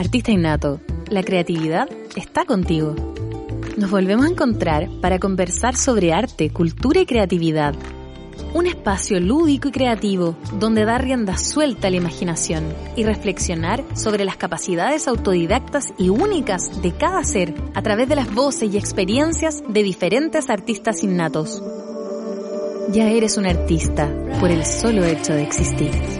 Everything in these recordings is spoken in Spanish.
Artista innato, la creatividad está contigo. Nos volvemos a encontrar para conversar sobre arte, cultura y creatividad. Un espacio lúdico y creativo donde dar rienda suelta a la imaginación y reflexionar sobre las capacidades autodidactas y únicas de cada ser a través de las voces y experiencias de diferentes artistas innatos. Ya eres un artista por el solo hecho de existir.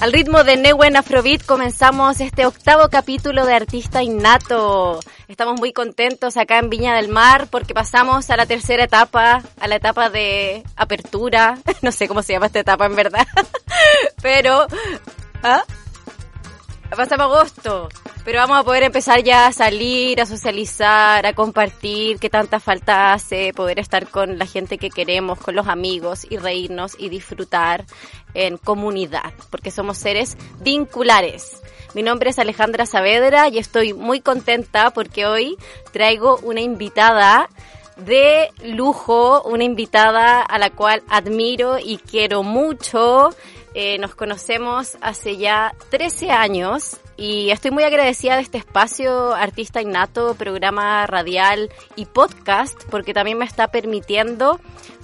Al ritmo de Neuen Afrobeat comenzamos este octavo capítulo de Artista Innato. Estamos muy contentos acá en Viña del Mar porque pasamos a la tercera etapa, a la etapa de apertura. No sé cómo se llama esta etapa en verdad. Pero... ¿ah? Pasamos agosto. Pero vamos a poder empezar ya a salir, a socializar, a compartir, que tanta falta hace poder estar con la gente que queremos, con los amigos y reírnos y disfrutar en comunidad, porque somos seres vinculares. Mi nombre es Alejandra Saavedra y estoy muy contenta porque hoy traigo una invitada de lujo, una invitada a la cual admiro y quiero mucho. Eh, nos conocemos hace ya 13 años y estoy muy agradecida de este espacio Artista Innato, programa radial y podcast, porque también me está permitiendo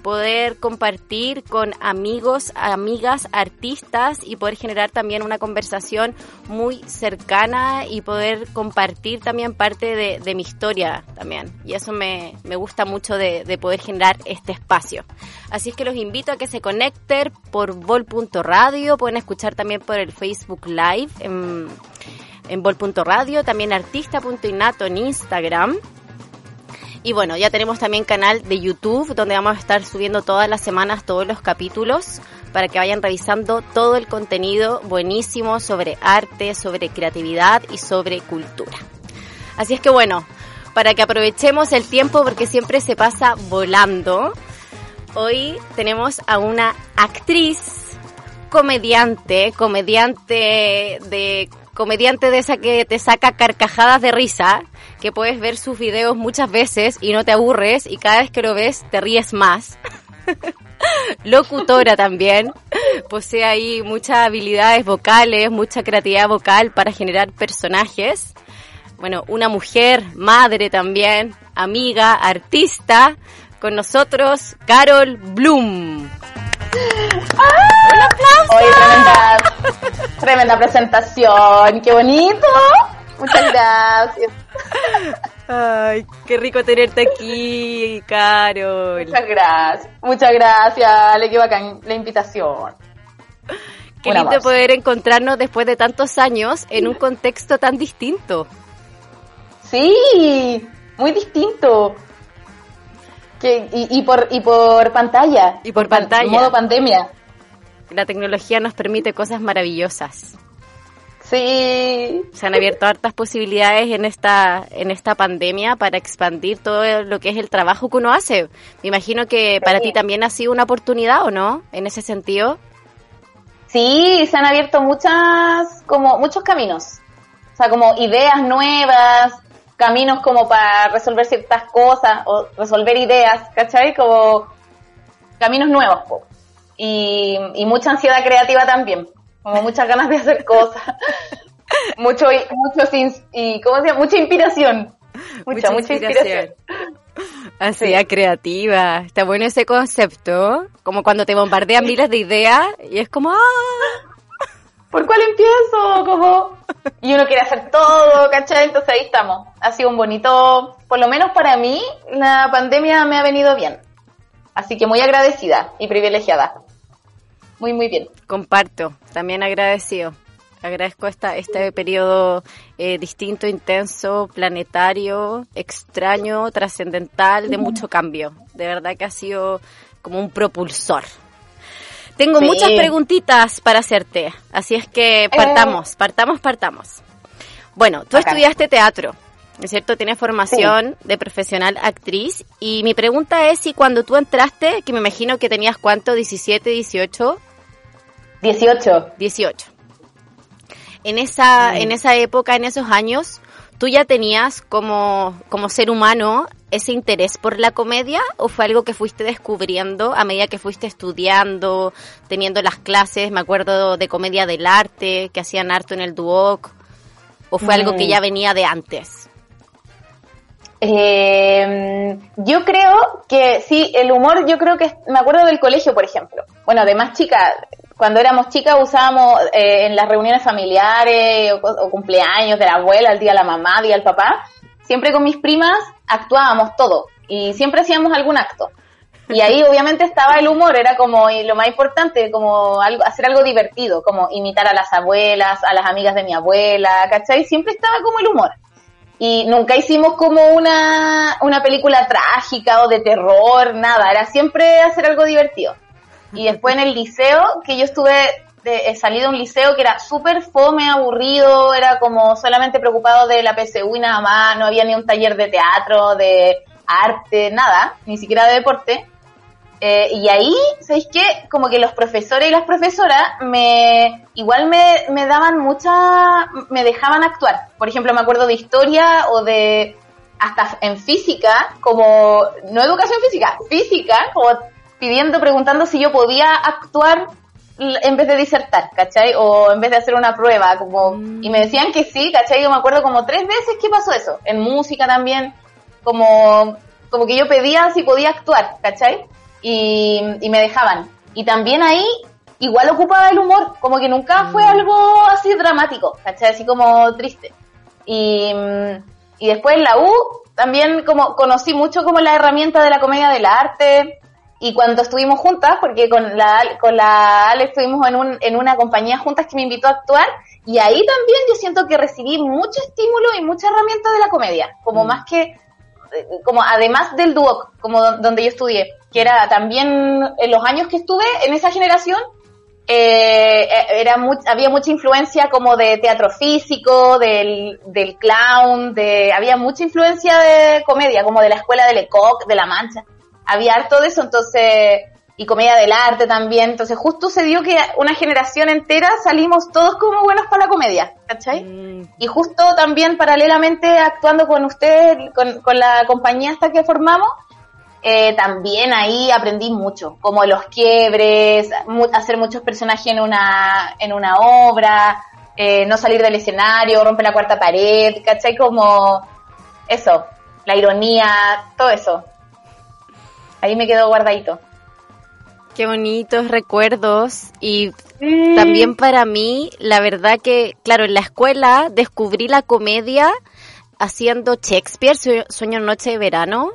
poder compartir con amigos, amigas, artistas y poder generar también una conversación muy cercana y poder compartir también parte de, mi historia también. Y eso me, gusta mucho de, de, poder generar este espacio. Así es que los invito a que se conecten por vol.radio, pueden escuchar también por el Facebook Live. En, en bol.radio, también artista.innato en Instagram. Y bueno, ya tenemos también canal de YouTube donde vamos a estar subiendo todas las semanas todos los capítulos para que vayan revisando todo el contenido buenísimo sobre arte, sobre creatividad y sobre cultura. Así es que bueno, para que aprovechemos el tiempo porque siempre se pasa volando, hoy tenemos a una actriz, comediante, comediante de comediante de esa que te saca carcajadas de risa, que puedes ver sus videos muchas veces y no te aburres y cada vez que lo ves te ríes más. Locutora también, posee ahí muchas habilidades vocales, mucha creatividad vocal para generar personajes. Bueno, una mujer, madre también, amiga, artista, con nosotros Carol Bloom. ¡Ah! ¡Un aplauso! tremenda, tremenda presentación, qué bonito. Muchas gracias. Ay, qué rico tenerte aquí, Carol. Muchas gracias. Muchas gracias, Ale, qué bacán la invitación. Qué lindo poder encontrarnos después de tantos años en un contexto tan distinto. Sí, muy distinto. Que, y, por, y por pantalla. Y por pantalla. modo pandemia. La tecnología nos permite cosas maravillosas. Sí. Se han abierto hartas posibilidades en esta, en esta pandemia para expandir todo lo que es el trabajo que uno hace. Me imagino que para ti también ha sido una oportunidad, ¿o no? En ese sentido. Sí, se han abierto muchas, como muchos caminos. O sea, como ideas nuevas, caminos como para resolver ciertas cosas o resolver ideas, ¿cachai? Como caminos nuevos. Y, y mucha ansiedad creativa también como muchas ganas de hacer cosas, mucho, mucho y, ¿cómo se llama? Mucha inspiración. Mucha, mucha inspiración. Ansiedad creativa. Está bueno ese concepto. Como cuando te bombardean miles de ideas y es como, ¡ah! ¿Por cuál empiezo? Como... Y uno quiere hacer todo, ¿cachai? Entonces ahí estamos. Ha sido un bonito, por lo menos para mí, la pandemia me ha venido bien. Así que muy agradecida y privilegiada muy, muy bien. Comparto, también agradecido. Agradezco esta, este periodo eh, distinto, intenso, planetario, extraño, trascendental, de mucho cambio. De verdad que ha sido como un propulsor. Tengo muchas preguntitas para hacerte, así es que eh. partamos, partamos, partamos. Bueno, tú estudiaste teatro, ¿es cierto? Tienes formación de profesional actriz y mi pregunta es si cuando tú entraste, que me imagino que tenías cuánto, 17, 18? 18. 18 en esa, mm. en esa época, en esos años, ¿tú ya tenías como, como ser humano ese interés por la comedia o fue algo que fuiste descubriendo a medida que fuiste estudiando, teniendo las clases, me acuerdo de comedia del arte, que hacían harto en el Duoc, o fue algo que mm. ya venía de antes? Eh, yo creo que sí, el humor, yo creo que me acuerdo del colegio, por ejemplo. Bueno, de más chica, cuando éramos chicas usábamos eh, en las reuniones familiares o, cumpleaños de la abuela, el día de la mamá, el día del papá, siempre con mis primas actuábamos todo y siempre hacíamos algún acto. Y ahí obviamente estaba el humor, era como y lo más importante, como algo, hacer algo divertido, como imitar a las abuelas, a las amigas de mi abuela, ¿cachai? Siempre estaba como el humor. Y nunca hicimos como una, una película trágica o de terror, nada, era siempre hacer algo divertido. Y después en el liceo, que yo estuve, de, salí de un liceo que era súper fome, aburrido, era como solamente preocupado de la PSU y nada más, no había ni un taller de teatro, de arte, nada, ni siquiera de deporte. Eh, y ahí, ¿sabéis qué? Como que los profesores y las profesoras me, igual me, me daban mucha, me dejaban actuar. Por ejemplo, me acuerdo de historia o de, hasta en física, como, no educación física, física, como pidiendo, preguntando si yo podía actuar en vez de disertar, ¿cachai? O en vez de hacer una prueba, como, mm. y me decían que sí, ¿cachai? Yo me acuerdo como tres veces que pasó eso, en música también, como, como que yo pedía si podía actuar, ¿cachai? Y, y me dejaban. Y también ahí, igual ocupaba el humor, como que nunca fue mm. algo así dramático, ¿cachai? Así como triste. Y, y después en la U, también como conocí mucho como la herramienta de la comedia del arte, y cuando estuvimos juntas, porque con la, con la Ale estuvimos en, un, en una compañía juntas que me invitó a actuar, y ahí también yo siento que recibí mucho estímulo y mucha herramienta de la comedia, como mm. más que, eh, como además del dúo, como donde yo estudié, que era también en los años que estuve en esa generación, eh, eh, era había mucha influencia como de teatro físico, del, del clown, de, había mucha influencia de comedia, como de la escuela de Lecoq, de La Mancha había harto de eso, entonces, y comedia del arte también, entonces justo se dio que una generación entera salimos todos como buenos para la comedia, ¿cachai? Mm. Y justo también paralelamente actuando con usted, con, con la compañía hasta que formamos, eh, también ahí aprendí mucho, como los quiebres, hacer muchos personajes en una, en una obra, eh, no salir del escenario, romper la cuarta pared, ¿cachai? Como eso, la ironía, todo eso ahí me quedó guardadito. Qué bonitos recuerdos y también para mí, la verdad que, claro, en la escuela descubrí la comedia haciendo Shakespeare, Sueño Noche de Verano,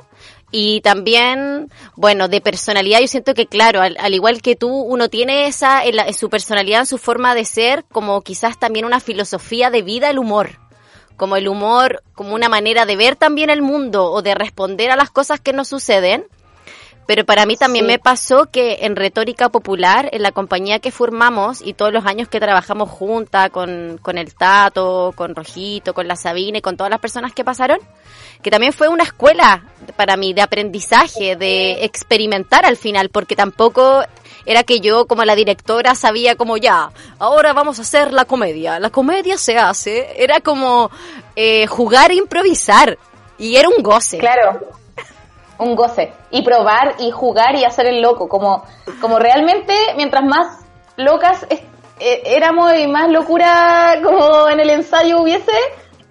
y también, bueno, de personalidad, yo siento que, claro, al, igual que tú, uno tiene esa, en, su personalidad, en su forma de ser, como quizás también una filosofía de vida, el humor. Como el humor, como una manera de ver también el mundo o de responder a las cosas que nos suceden. Pero para mí también me pasó que en retórica popular, en la compañía que formamos y todos los años que trabajamos juntas con, con el Tato, con Rojito, con la Sabine, con todas las personas que pasaron, que también fue una escuela para mí de aprendizaje, de experimentar al final, porque tampoco era que yo como la directora sabía como ya, ahora vamos a hacer la comedia, la comedia se hace, era como eh, jugar e improvisar y era un goce. Claro un goce. Y probar y jugar y hacer el loco. Como, como realmente, mientras más locas eh, éramos y más locura como en el ensayo hubiese,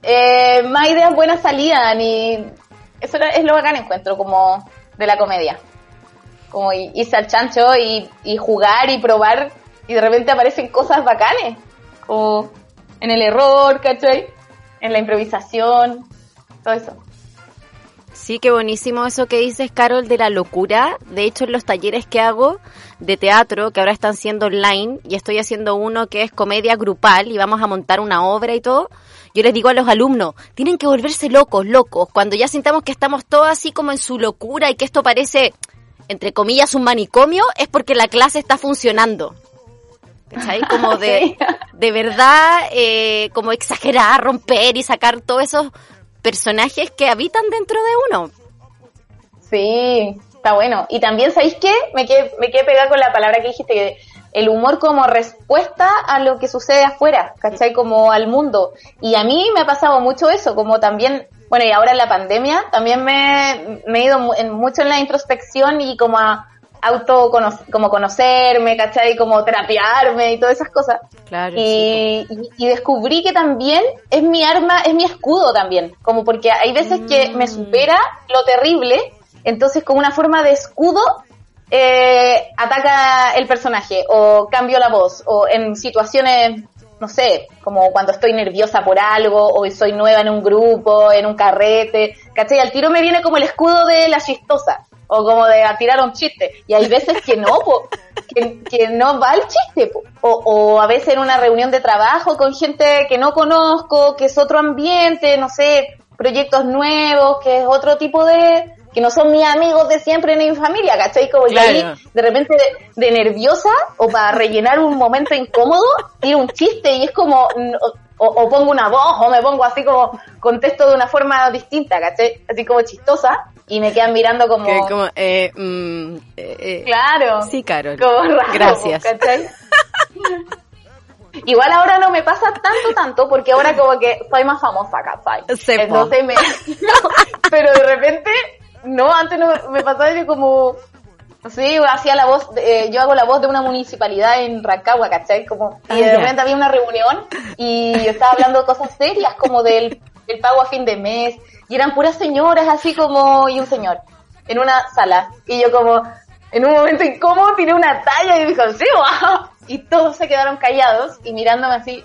eh, más ideas buenas salían. Y eso es lo bacán encuentro como de la comedia. Como irse al chancho y, y jugar y probar y de repente aparecen cosas bacanes. Como en el error, ¿cachai? En la improvisación, todo eso. Sí, qué buenísimo eso que dices, Carol, de la locura. De hecho, en los talleres que hago de teatro, que ahora están siendo online, y estoy haciendo uno que es comedia grupal, y vamos a montar una obra y todo, yo les digo a los alumnos, tienen que volverse locos, locos. Cuando ya sintamos que estamos todos así como en su locura y que esto parece, entre comillas, un manicomio, es porque la clase está funcionando. ¿Cachai? Como de, de verdad, eh, como exagerar, romper y sacar todos esos personajes que habitan dentro de uno. Sí, está bueno. Y también, ¿sabéis qué? Me quedé, me quedé pegada con la palabra que dijiste, que el humor como respuesta a lo que sucede afuera, ¿cachai? Como al mundo. Y a mí me ha pasado mucho eso, como también, bueno, y ahora en la pandemia, también me, me he ido en, mucho en la introspección y como a auto como conocerme, ¿cachai? Como terapiarme y todas esas cosas. Claro. Y, y, descubrí que también es mi arma, es mi escudo también, como porque hay veces que me mm. supera lo terrible, entonces como una forma de escudo eh, ataca el personaje o cambio la voz o en situaciones, no sé, como cuando estoy nerviosa por algo o soy nueva en un grupo, en un carrete, ¿cachai? Al tiro me viene como el escudo de la chistosa o como de a tirar un chiste. Y hay veces que no, que, no va el chiste. O, o a veces en una reunión de trabajo con gente que no conozco, que es otro ambiente, no sé, proyectos nuevos, que es otro tipo de, que no son mis amigos de siempre ni mi familia, ¿cachai? Como yo ahí, de repente de, nerviosa o para rellenar un momento incómodo, tiro un chiste y es como, o, pongo una voz o me pongo así como, contesto de una forma distinta, ¿cachai? Así como chistosa y me quedan mirando como... como eh, mm, eh, eh, claro. Sí, Carol. Como raro, Gracias. ¿cachai? Igual ahora no me pasa tanto, tanto, porque ahora como que soy más famosa, ¿cachai? Entonces me... pero de repente no, antes no me pasaba yo como, sí, hacía la voz, eh, yo hago la voz de una municipalidad en Rancagua, ¿cachai? Como, y ah, de repente había una reunión y yo estaba hablando de cosas serias como del, pago a fin de mes y eran puras señoras así como, y un señor, en una sala. Y yo como, en un momento incómodo tiré una talla y dijo, sí, wow. Y todos se quedaron callados y mirándome así,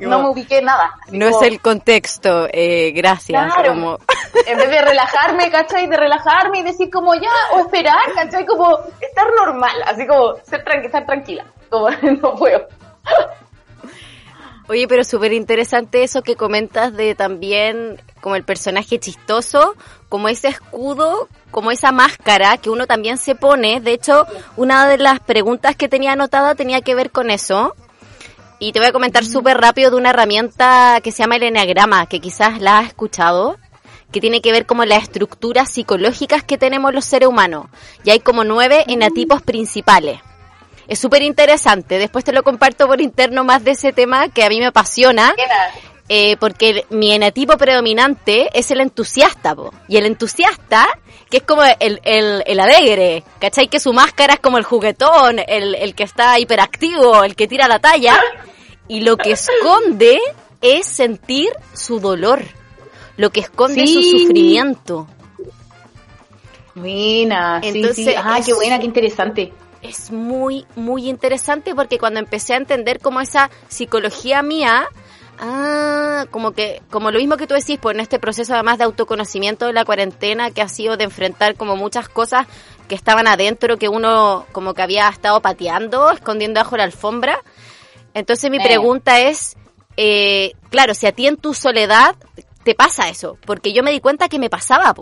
no me ubiqué nada. No es el contexto, eh, gracias. Como... En vez de relajarme, ¿cachai? De relajarme y decir como ya, o esperar, ¿cachai? Como estar normal, así como ser estar tranquila, como no puedo. Oye, pero súper interesante eso que comentas de también como el personaje chistoso, como ese escudo, como esa máscara que uno también se pone. De hecho, una de las preguntas que tenía anotada tenía que ver con eso, y te voy a comentar súper rápido de una herramienta que se llama el Enneagrama, que quizás la has escuchado, que tiene que ver como las estructuras psicológicas que tenemos los seres humanos. Y hay como nueve enatipos principales. Es súper interesante. Después te lo comparto por interno más de ese tema que a mí me apasiona. Eh, porque mi enatipo predominante es el entusiasta, y el entusiasta, que es como el, el, el alegre, ¿cachai? Que su máscara es como el juguetón, el, el que está hiperactivo, el que tira la talla, y lo que esconde es sentir su dolor, lo que esconde es su sufrimiento. Buena, Entonces, Ah, qué buena, qué interesante. Es muy, muy interesante porque cuando empecé a entender como esa psicología mía, Ah, como que, como lo mismo que tú decís, pues en este proceso además de autoconocimiento de la cuarentena, que ha sido de enfrentar como muchas cosas que estaban adentro, que uno como que había estado pateando, escondiendo bajo la alfombra. Entonces mi pregunta es, eh, claro, si a ti en tu soledad te pasa eso, porque yo me di cuenta que me pasaba,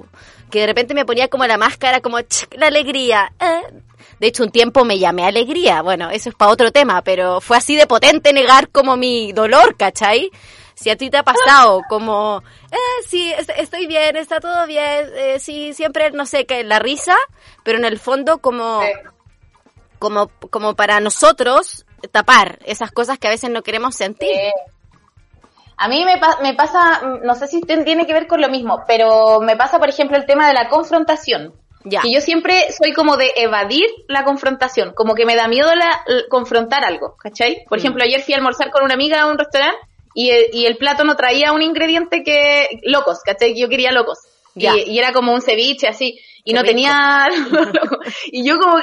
que de repente me ponía como la máscara, como la alegría. Eh. De hecho, un tiempo me llamé alegría, bueno, eso es para otro tema, pero fue así de potente negar como mi dolor, ¿cachai? Si a ti te ha pasado como, eh, sí, estoy bien, está todo bien, eh, sí, siempre, no sé, que la risa, pero en el fondo como, como, como para nosotros tapar esas cosas que a veces no queremos sentir. A mí me, me pasa, no sé si tiene que ver con lo mismo, pero me pasa, por ejemplo, el tema de la confrontación. Ya. Que yo siempre soy como de evadir la confrontación, como que me da miedo la, confrontar algo, ¿cachai? Por mm. ejemplo, ayer fui a almorzar con una amiga a un restaurante y el, y el plato no traía un ingrediente que, locos, ¿cachai? Yo quería locos. Y, y, era como un ceviche así, y no tenía, y yo como,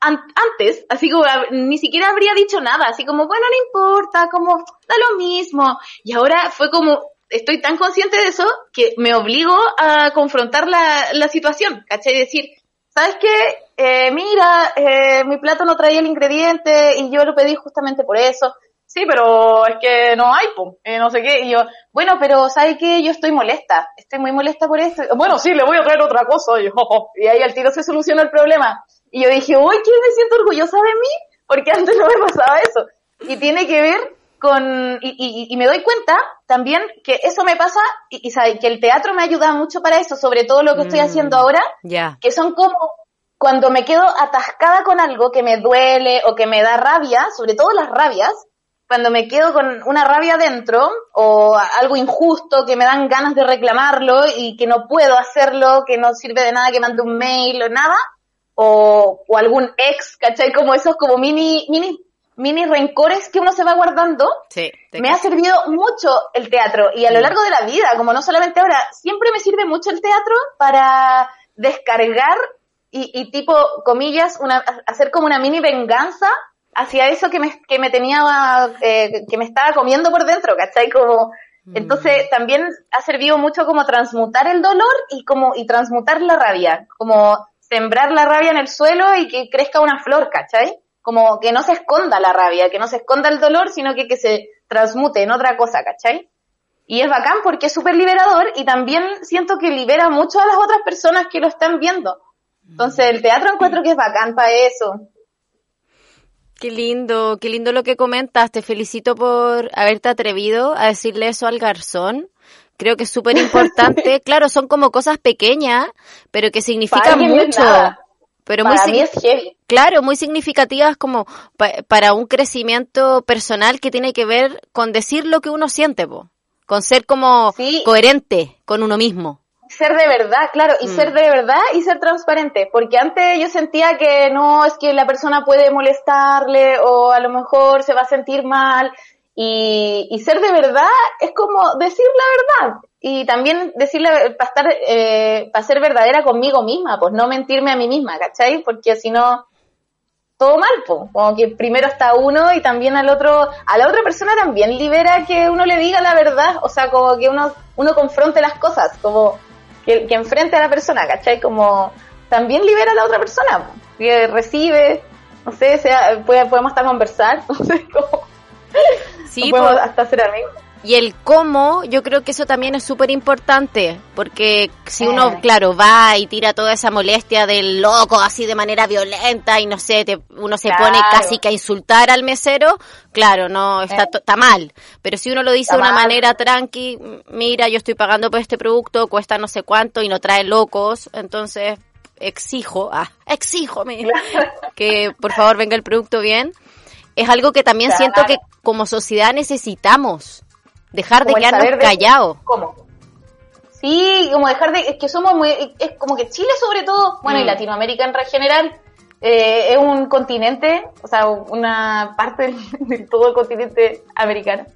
antes, así como ni siquiera habría dicho nada, así como, bueno, no importa, como da lo mismo. Y ahora fue como, estoy tan consciente de eso que me obligo a confrontar la, la situación, ¿cachai? Decir, ¿sabes qué? Eh, mira, eh, mi plato no traía el ingrediente y yo lo pedí justamente por eso. Sí, pero es que no hay, pum, eh, no sé qué. Y yo, bueno, pero ¿sabes qué? Yo estoy molesta, estoy muy molesta por esto. Bueno, sí, le voy a traer otra cosa. Y, y ahí al tiro se soluciona el problema. Y yo dije, uy, ¿quién me siento orgullosa de mí? Porque antes no me pasaba eso. Y tiene que ver con, y, y, me doy cuenta también que eso me pasa y, y que el teatro me ayuda mucho para eso, sobre todo lo que estoy haciendo mm, ahora, que son como cuando me quedo atascada con algo que me duele o que me da rabia, sobre todo las rabias, cuando me quedo con una rabia dentro o algo injusto que me dan ganas de reclamarlo y que no puedo hacerlo, que no sirve de nada que mande un mail o nada, o, o algún ex, ¿cachai? Como esos como mini, mini mini rencores que uno se va guardando, me ha servido mucho el teatro y a lo largo de la vida, como no solamente ahora, siempre me sirve mucho el teatro para descargar y, tipo, comillas, una, hacer como una mini venganza hacia eso que me, que me tenía, eh, que me estaba comiendo por dentro, ¿cachai? Como, mm. entonces también ha servido mucho como transmutar el dolor y como, y transmutar la rabia, como sembrar la rabia en el suelo y que crezca una flor, ¿cachai? Como que no se esconda la rabia, que no se esconda el dolor, sino que, que se transmute en otra cosa, ¿cachai? Y es bacán porque es súper liberador y también siento que libera mucho a las otras personas que lo están viendo. Entonces el teatro encuentro que es bacán para eso. Qué lindo, qué lindo lo que comentas. Te felicito por haberte atrevido a decirle eso al garzón. Creo que es súper importante. claro, son como cosas pequeñas, pero que significan mucho. Pero para muy mí es heavy. Claro, muy significativas como para un crecimiento personal que tiene que ver con decir lo que uno siente, con ser como coherente con uno mismo. Ser de verdad, claro, y mm. ser de verdad y ser transparente, porque antes yo sentía que no, es que la persona puede molestarle o a lo mejor se va a sentir mal, y, y ser de verdad es como decir la verdad, y también decirle para estar eh, para ser verdadera conmigo misma pues no mentirme a mí misma ¿cachai? porque si no todo mal pues como que primero está uno y también al otro a la otra persona también libera que uno le diga la verdad o sea como que uno uno confronte las cosas como que, que enfrente a la persona ¿cachai? como también libera a la otra persona que recibe no sé sea podemos estar conversar no sé cómo sí, podemos hasta ser amigos. Y el cómo, yo creo que eso también es súper importante, porque si uno, claro, va y tira toda esa molestia del loco así de manera violenta y no sé, uno se pone casi que a insultar al mesero, claro, no, está, está mal. Pero si uno lo dice de una manera tranqui, mira, yo estoy pagando por este producto, cuesta no sé cuánto y no trae locos, entonces exijo, ah, exijo que por favor venga el producto bien. Es algo que también siento que como sociedad necesitamos Dejar de quedarnos callados. ¿Cómo? Sí, como dejar de, es que somos muy, es como que Chile sobre todo, bueno, y mm. Latinoamérica en general, eh, es un continente, o sea, una parte de todo el continente americano,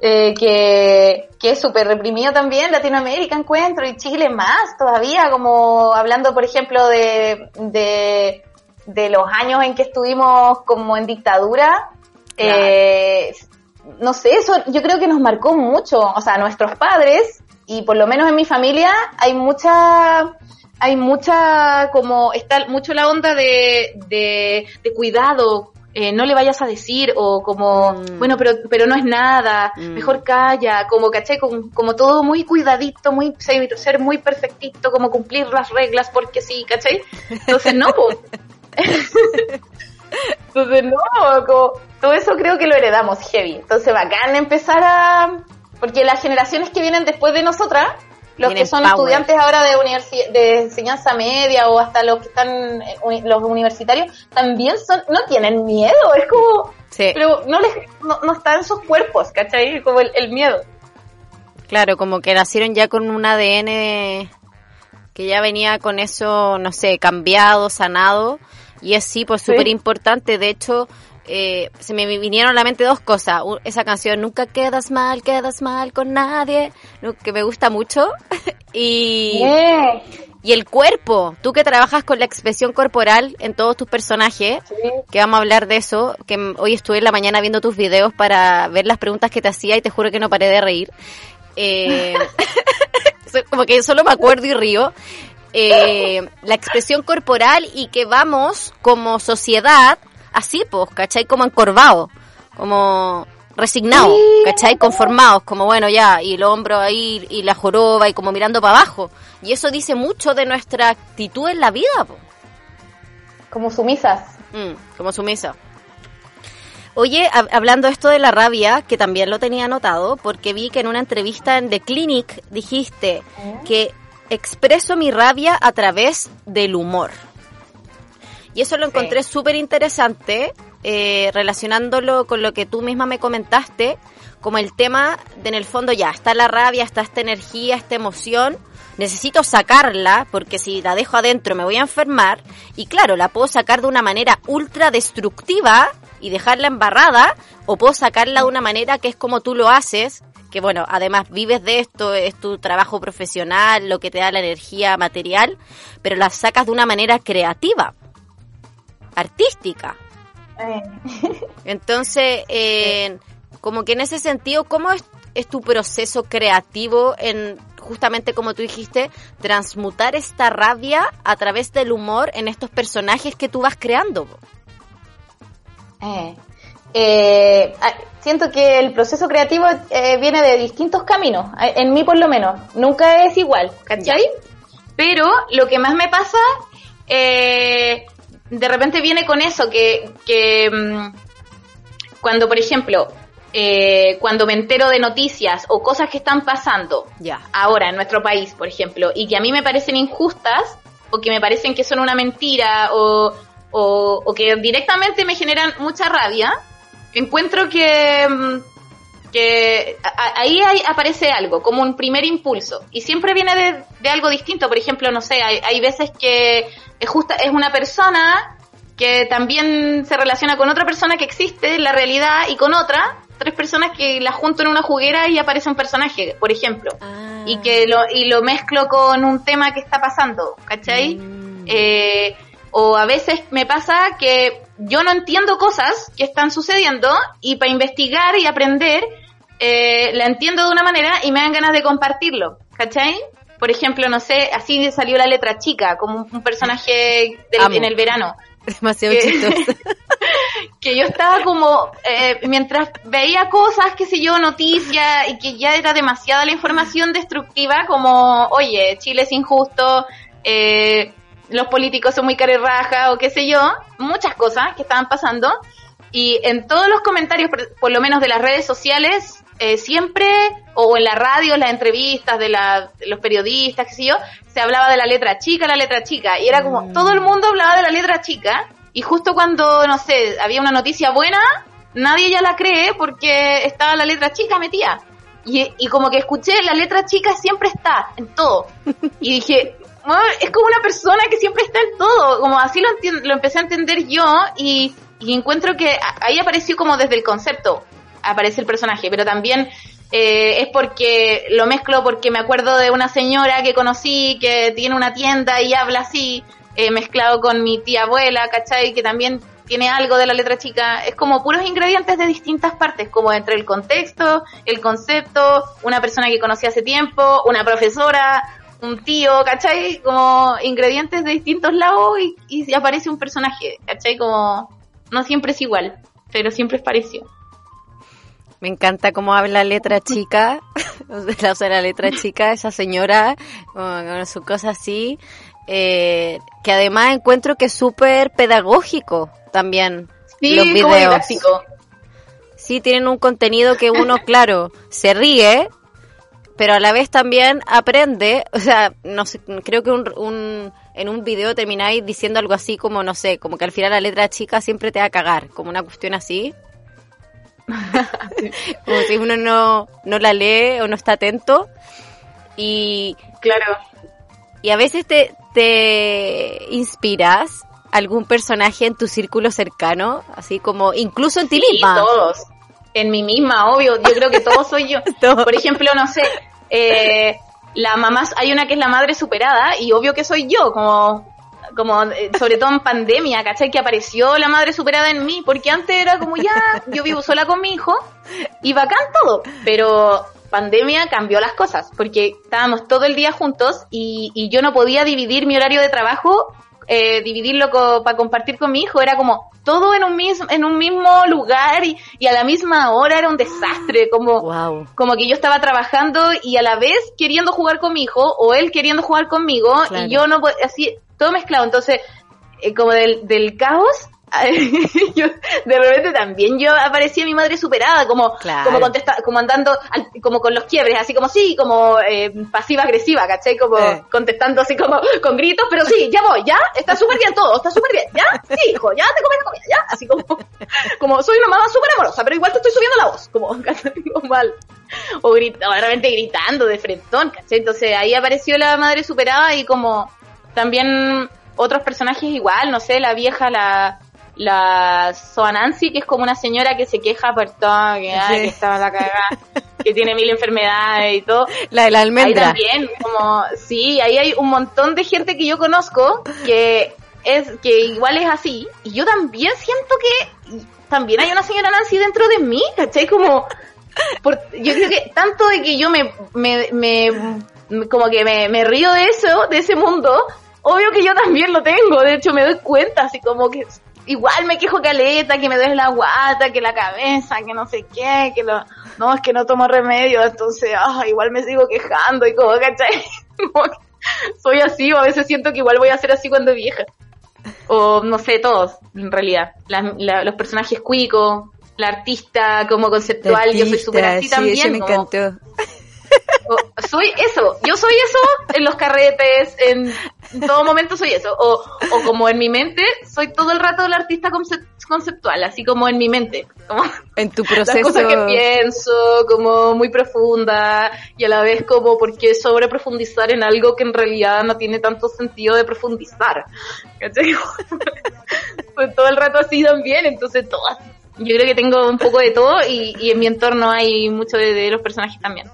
eh, que, que es súper reprimido también, Latinoamérica encuentro, y Chile más todavía, como hablando, por ejemplo, de, de, de los años en que estuvimos como en dictadura, eh, no sé, eso yo creo que nos marcó mucho, o sea, nuestros padres, y por lo menos en mi familia, hay mucha, hay mucha, como, está mucho la onda de, de, de cuidado, eh, no le vayas a decir, o como, mm. bueno, pero, pero no es nada, mm. mejor calla, como, caché, como, como, todo muy cuidadito, muy, ser muy perfectito, como cumplir las reglas porque sí, caché. Entonces, no, Entonces, no, como, todo eso creo que lo heredamos heavy. Entonces, bacán empezar a... Porque las generaciones que vienen después de nosotras, los que son estudiantes ahora de, de enseñanza media o hasta los que están, eh, los universitarios, también son, no tienen miedo, es como... Pero no, les, no, está en sus cuerpos, ¿cachai? Como el, miedo. Claro, como que nacieron ya con un ADN que ya venía con eso, no sé, cambiado, sanado. Y es sí, pues súper importante. De hecho, eh, se me vinieron a la mente dos cosas. Esa canción, Nunca quedas mal, quedas mal con nadie, que me gusta mucho. y, y el cuerpo, tú que trabajas con la expresión corporal en todos tus personajes, que vamos a hablar de eso, que hoy estuve en la mañana viendo tus videos para ver las preguntas que te hacía y te juro que no paré de reír. Eh, como que solo me acuerdo y río. Eh, la expresión corporal y que vamos como sociedad así, pues, ¿cachai? Como encorvado, como resignados, ¿cachai? Conformados, como bueno, ya, y el hombro ahí, y la joroba, y como mirando para abajo. Y eso dice mucho de nuestra actitud en la vida, pues. Como sumisas. Mm, como sumisa. Oye, hablando esto de la rabia, que también lo tenía anotado, porque vi que en una entrevista en The Clinic dijiste que expreso mi rabia a través del humor. Y eso lo encontré súper interesante, eh, relacionándolo con lo que tú misma me comentaste, como el tema de en el fondo ya, está la rabia, está esta energía, esta emoción, necesito sacarla porque si la dejo adentro me voy a enfermar y claro, la puedo sacar de una manera ultra destructiva y dejarla embarrada o puedo sacarla de una manera que es como tú lo haces, que bueno, además vives de esto, es tu trabajo profesional, lo que te da la energía material, pero la sacas de una manera creativa, artística. Eh. Entonces, como que en ese sentido, ¿cómo es, es tu proceso creativo en justamente como tú dijiste, transmutar esta rabia a través del humor en estos personajes que tú vas creando. Eh, eh, ah, siento que el proceso creativo eh, viene de distintos caminos, en mí por lo menos, nunca es igual, ¿cachai? Pero lo que más me pasa, de repente viene con eso, que, que mm, cuando, por ejemplo, eh, cuando me entero de noticias o cosas que están pasando ahora en nuestro país, por ejemplo, y que a mí me parecen injustas o que me parecen que son una mentira o, o, que directamente me generan mucha rabia, encuentro que, mm, que ahí aparece algo, como un primer impulso. Y siempre viene de, de algo distinto. Por ejemplo, no sé, hay, hay veces que es, justa, es una persona que también se relaciona con otra persona que existe en la realidad y con otra, tres personas que las junto en una juguera y aparece un personaje, por ejemplo. Ah. Y que lo, y lo mezclo con un tema que está pasando, ¿cachai? Mm. Eh, o a veces me pasa que yo no entiendo cosas que están sucediendo y para investigar y aprender eh, la entiendo de una manera y me dan ganas de compartirlo, ¿cachai? Por ejemplo, no sé, así salió la letra chica, como un, personaje en el verano. Demasiado chistoso. que yo estaba como, eh, mientras veía cosas, qué sé yo, noticias, y que ya era demasiada la información destructiva, como, oye, Chile es injusto, eh, los políticos son muy carerraja, o qué sé yo, muchas cosas que estaban pasando. Y en todos los comentarios, por, lo menos de las redes sociales, eh, siempre, o en la radio, las entrevistas de, la, los periodistas, qué sé yo, se hablaba de la letra chica, la letra chica. Y era como, mm. todo el mundo hablaba de la letra chica. Y justo cuando, no sé, había una noticia buena, nadie ya la cree porque estaba la letra chica metida. Y, y como que escuché, la letra chica siempre está en todo. Y dije, es como una persona que siempre está en todo. Como así lo, lo empecé a entender yo y, y encuentro que ahí apareció como desde el concepto, aparece el personaje, pero también eh, es porque lo mezclo porque me acuerdo de una señora que conocí que tiene una tienda y habla así, eh, mezclado con mi tía abuela, ¿cachai? Que también tiene algo de la letra chica. Es como puros ingredientes de distintas partes, como entre el contexto, el concepto, una persona que conocí hace tiempo, una profesora, un tío, ¿cachai? Como ingredientes de distintos lados y, y aparece un personaje, ¿cachai? Como no siempre es igual, pero siempre es parecido. Me encanta cómo habla letra chica, o sea, la letra chica, esa señora, con, su cosa así. Eh, que además encuentro que es súper pedagógico también sí, los videos. Sí, tienen un contenido que uno, claro, se ríe, pero a la vez también aprende, o sea, no sé, creo que un, en un video termináis diciendo algo así como, no sé, como que al final la letra chica siempre te va a cagar, como una cuestión así. como si uno no, no la lee o no está atento. Y claro. Y a veces te, te inspiras algún personaje en tu círculo cercano, así como incluso en ti sí, todos. En mí misma, obvio. Yo creo que todos soy yo. Por ejemplo, no sé, eh, la mamá, hay una que es la madre superada y obvio que soy yo, como como eh, sobre todo en pandemia, ¿cachai? Que apareció la madre superada en mí, porque antes era como ya, yo vivo sola con mi hijo y bacán todo, pero pandemia cambió las cosas, porque estábamos todo el día juntos y, y yo no podía dividir mi horario de trabajo, eh, dividirlo para compartir con mi hijo, era como todo en un mismo, en un mismo lugar y, y a la misma hora era un desastre, como, Wow. como que yo estaba trabajando y a la vez queriendo jugar con mi hijo o él queriendo jugar conmigo Claro. y yo no, así, todo mezclado, entonces, eh, como del, del caos, yo, de repente también yo aparecía mi madre superada, como, Claro. como contesta, como andando, al- como con los quiebres, así como sí, como eh, pasiva agresiva, ¿cachai? Como Eh. contestando así como con gritos, pero sí, ya voy, ya, está súper bien todo, está súper bien, ya, sí, hijo, ya te comes la comida, ya, así como, como soy una mamá súper amorosa, pero igual te estoy subiendo la voz, como. Como mal. O, grita, o realmente gritando de frentón, ¿cachai? Entonces ahí apareció la madre superada y como también otros personajes igual, no sé, la vieja, la, la Soa Nancy, que es como una señora que se queja por todo, que, ay, Sí. que estaba la cagada, que tiene mil enfermedades y todo. La de la Ahí almendra. también, como, sí, ahí hay un montón de gente que yo conozco que es, que igual es así, y yo también siento que también hay una señora Nancy dentro de mí, ¿cachai? Como, por- yo creo que tanto de que yo me, me, me- me- como que me, me río de eso, de ese mundo, obvio que yo también lo tengo, de hecho me doy cuenta, así como que igual me quejo caleta, que me duele la guata, que la cabeza, que no sé qué, que lo, no, es que no tomo remedio, entonces, ah, igual me sigo quejando y como, ¿cachai? Soy así, o a veces siento que igual voy a ser así cuando vieja. O no sé, todos, en realidad. La- la- los personajes cuicos, la artista como conceptual, yo soy súper así sí, también. eso me encantó. O- soy eso, yo soy eso en los carretes, en, en todo momento soy eso. O, o como en mi mente, soy todo el rato la artista concep- conceptual, así como en mi mente. Como En tu las proceso. cosas que pienso, como muy profunda, y a la vez como porque sobre profundizar en algo que en realidad no tiene tanto sentido de profundizar. ¿Cachai? pues todo el rato así también, entonces todas. Yo creo que tengo un poco de todo y, y en mi entorno hay mucho de, de los personajes también.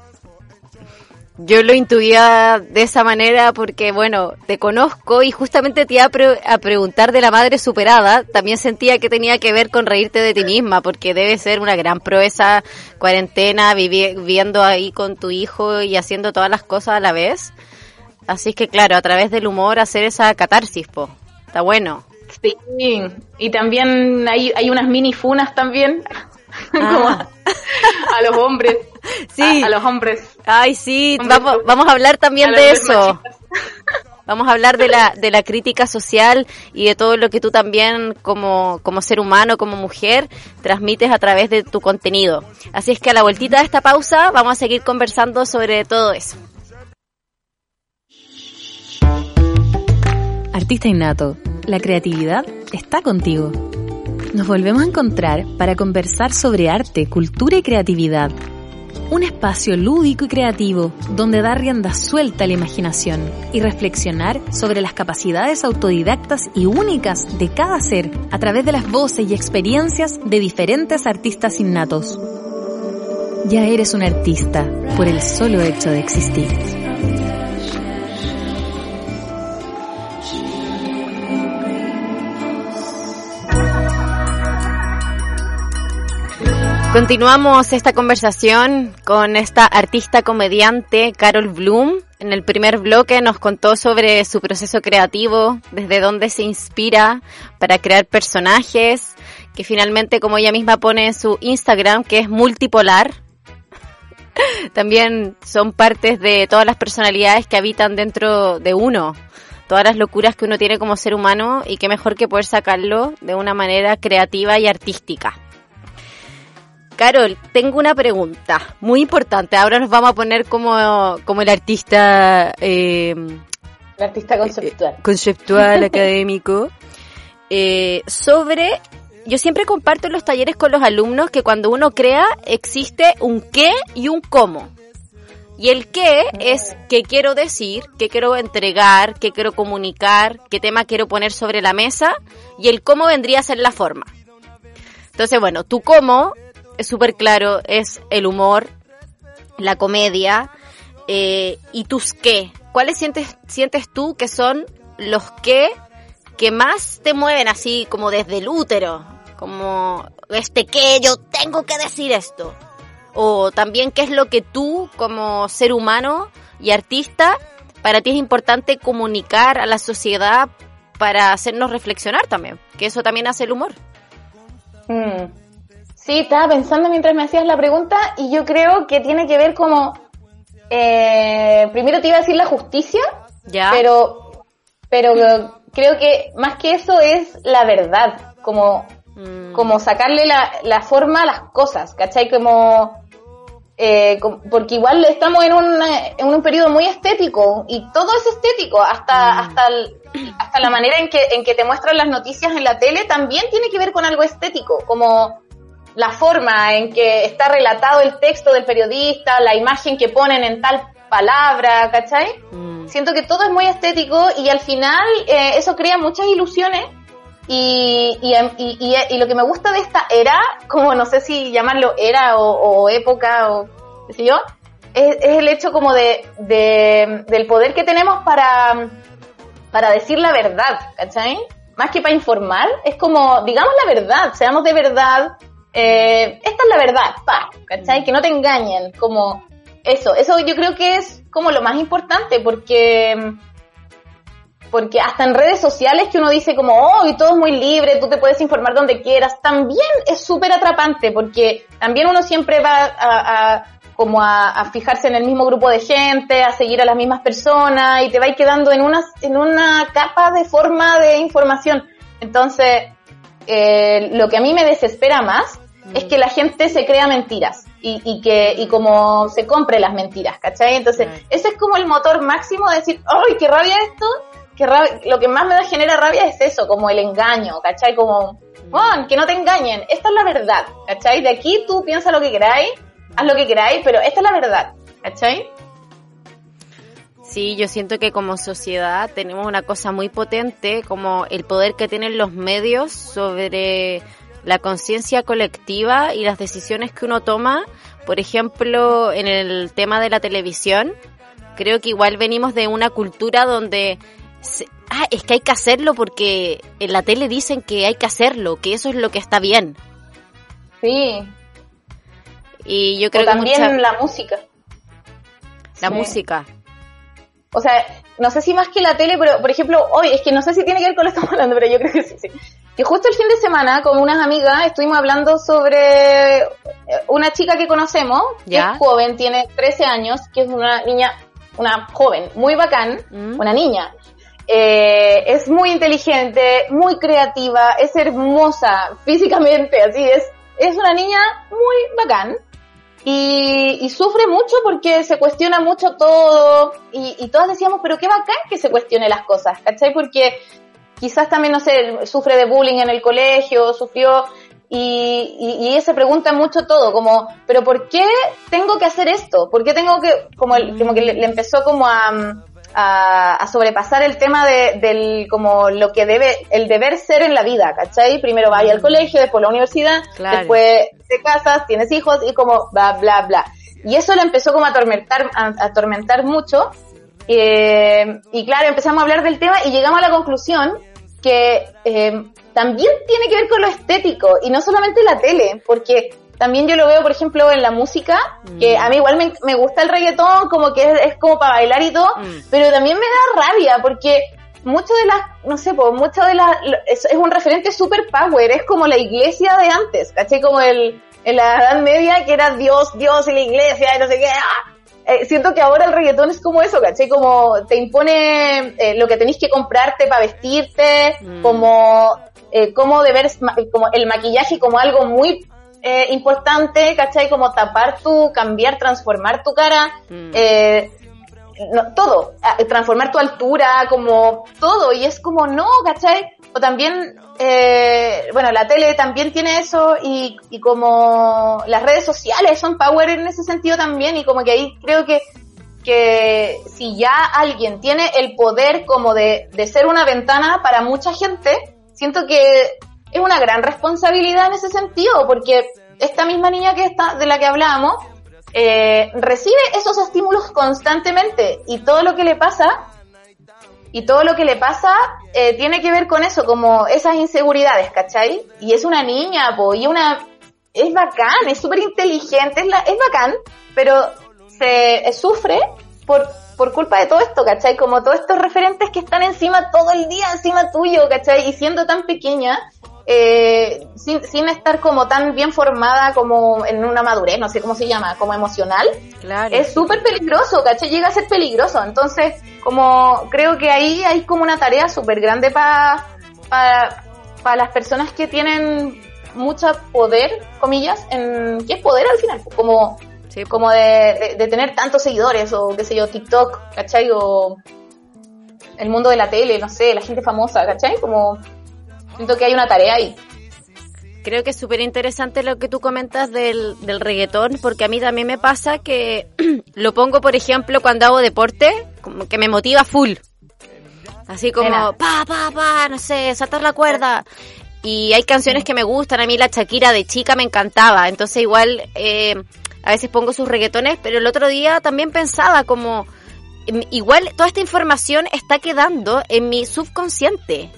Yo lo intuía de esa manera porque, bueno, te conozco y justamente te iba a, pre- a preguntar de la madre superada. También sentía que tenía que ver con reírte de ti misma porque debe ser una gran proeza cuarentena, vivi- viviendo ahí con tu hijo y haciendo todas las cosas a la vez. Así que, claro, a través del humor hacer esa catarsis, po. Está bueno. Sí, y también hay, hay unas mini funas también, como a, a los hombres. Sí. A, a los hombres. Ay, sí, vamos, vamos a hablar también de eso. Vamos a hablar de la, de la crítica social y de todo lo que tú también como, como ser humano, como mujer, transmites a través de tu contenido. Así es que a la vueltita de esta pausa vamos a seguir conversando sobre todo eso. Artista innato, la creatividad está contigo. Nos volvemos a encontrar para conversar sobre arte, cultura y creatividad. Un espacio lúdico y creativo donde dar rienda suelta a la imaginación y reflexionar sobre las capacidades autodidactas y únicas de cada ser a través de las voces y experiencias de diferentes artistas innatos. Ya eres un artista por el solo hecho de existir. Continuamos esta conversación con esta artista comediante Carol Bloom. En el primer bloque nos contó sobre su proceso creativo, desde dónde se inspira para crear personajes, que finalmente, como ella misma pone en su Instagram, que es multipolar, también son partes de todas las personalidades que habitan dentro de uno, todas las locuras que uno tiene como ser humano y qué mejor que poder sacarlo de una manera creativa y artística. Carol, tengo una pregunta muy importante. Ahora nos vamos a poner como, como el artista eh, El artista conceptual. conceptual, académico, eh, sobre... Yo siempre comparto en los talleres con los alumnos que cuando uno crea existe un qué y un cómo. Y el qué es qué quiero decir, qué quiero entregar, qué quiero comunicar, qué tema quiero poner sobre la mesa. Y el cómo vendría a ser la forma. Entonces, bueno, tu cómo súper claro, es el humor, la comedia, eh, y tus qué. ¿Cuáles sientes, sientes tú que son los qué que más te mueven así como desde el útero? Como este qué, yo tengo que decir esto. o también qué es lo que tú como ser humano y artista para ti es importante comunicar a la sociedad para hacernos reflexionar también, que eso también hace el humor. Mm. Sí, estaba pensando mientras me hacías la pregunta y yo creo que tiene que ver como, eh, primero te iba a decir la justicia, ¿Ya? pero, pero creo que más que eso es la verdad, como, Mm. como sacarle la, la forma a las cosas, ¿cachai? Como, eh, porque igual estamos en un, en un periodo muy estético y todo es estético, hasta, hasta, el- hasta la manera en que, en que te muestran las noticias en la tele también tiene que ver con algo estético, como la forma en que está relatado el texto del periodista, la imagen que ponen en tal palabra, ¿cachai? Mm. Siento que todo es muy estético y al final eh, eso crea muchas ilusiones y, y, y, y- lo que me gusta de esta era, como no sé si llamarlo era o, o época o qué sé yo, es, es el hecho como de, de- del poder que tenemos para, para decir la verdad, ¿cachai? Más que para informar, es como, digamos la verdad, seamos de verdad, eh, esta es la verdad, pa, ¿cachai? Que no te engañen, como eso, eso yo creo que es como lo más importante, porque porque hasta en redes sociales que uno dice como, oh, y todo es muy libre, tú te puedes informar donde quieras, también es súper atrapante, porque también uno siempre va a, a- como a, a fijarse en el mismo grupo de gente, a seguir a las mismas personas, y te va a ir quedando en una, en una capa de forma de información. Entonces, eh, lo que a mí me desespera más es que la gente se crea mentiras y, y que y como se compre las mentiras, ¿cachai? Entonces, ese es como el motor máximo de decir, ¡ay, qué rabia esto! Qué rabia, lo que más me da genera rabia es eso, como el engaño, ¿cachai? Como, "Juan, que no te engañen, esta es la verdad, ¿cachai? De aquí tú piensa lo que queráis, haz lo que queráis, pero esta es la verdad, ¿cachai? Sí, yo siento que como sociedad tenemos una cosa muy potente como el poder que tienen los medios sobre la conciencia colectiva y las decisiones que uno toma. Por ejemplo, en el tema de la televisión, creo que igual venimos de una cultura donde... se- ah, es que hay que hacerlo porque en la tele dicen que hay que hacerlo, que eso es lo que está bien. Sí, Y yo o creo que también mucha- la música. la Sí. música. O sea, no sé si más que la tele, pero por ejemplo, hoy, es que no sé si tiene que ver con lo que estamos hablando, pero yo creo que sí, sí. Que justo el fin de semana, con unas amigas, estuvimos hablando sobre eh, una chica que conocemos, que Ya. es joven, tiene 13 años, que es una niña, una joven, muy bacán, Mm. una niña. Eh, es muy inteligente, muy creativa, es hermosa físicamente, así es. Es una niña muy bacán y, y sufre mucho porque se cuestiona mucho todo y, y todas decíamos, pero qué bacán que se cuestione las cosas, ¿cachai? Porque quizás también, no sé, sufre de bullying en el colegio, sufrió y, y, y ella se pregunta mucho todo, como, pero ¿por qué tengo que hacer esto? ¿Por qué tengo que, como, el- como que le, le empezó como a, a, a sobrepasar el tema de, del, como lo que debe, el deber ser en la vida, ¿cachai? Primero vaya al colegio, después a la universidad, Claro. después te casas, tienes hijos y como bla, bla, bla. Y eso le empezó como a atormentar, a, a atormentar mucho. Eh, y claro, empezamos a hablar del tema y llegamos a la conclusión que eh, también tiene que ver con lo estético y no solamente la tele, porque también yo lo veo, por ejemplo, en la música, que a mí igual me, me gusta el reggaetón, como que es, es como para bailar y todo, Mm. pero también me da rabia porque mucho de las, no sé, pues mucho de las, es, es un referente super power, es como la iglesia de antes, ¿cachai? Como el, en la Edad Media que era Dios, Dios y la iglesia y no sé qué, ¡ah! Eh, siento que ahora el reggaetón es como eso, ¿cachai? Como te impone eh, lo que tenés que comprarte para vestirte, Mm. como eh, cómo deber, como el maquillaje como algo muy eh, importante, ¿cachai? Como tapar tu, cambiar, transformar tu cara, Mm. eh, no, todo, a- transformar tu altura, como todo, y es como no, ¿cachai? O también, eh, bueno, la tele también tiene eso y, y como las redes sociales son power en ese sentido también. Y como que ahí creo que que si ya alguien tiene el poder como de, de ser una ventana para mucha gente, siento que es una gran responsabilidad en ese sentido, porque esta misma niña que está, de la que hablábamos, eh, recibe esos estímulos constantemente y todo lo que le pasa y todo lo que le pasa eh, tiene que ver con eso, como esas inseguridades, ¿cachai? Y es una niña, po, y una es bacán, es súper inteligente, es, es bacán, pero se eh, sufre por, por culpa de todo esto, ¿cachai? Como todos estos referentes que están encima todo el día, encima tuyo, ¿cachai? Y siendo tan pequeña, eh, sin, sin estar como tan bien formada como en una madurez, no sé cómo se llama, como emocional, Claro. es súper peligroso, ¿cachai? Llega a ser peligroso. Entonces, como creo que ahí hay como una tarea súper grande para las personas que tienen mucho poder, comillas, en ¿qué es poder al final? Como Sí. como de, de- de tener tantos seguidores o qué sé yo, TikTok, ¿cachai? O el mundo de la tele, no sé, la gente famosa, ¿cachai? Como siento que hay una tarea ahí. Creo que es súper interesante lo que tú comentas del, del reggaetón, porque a mí también me pasa que lo pongo, por ejemplo, cuando hago deporte, como que me motiva full. Así como, pa, pa, pa, no sé, saltar la cuerda. Y hay canciones que me gustan, a mí la Shakira de chica me encantaba, entonces igual eh, a veces pongo sus reggaetones, pero el otro día también pensaba como, em, igual toda esta información está quedando en mi subconsciente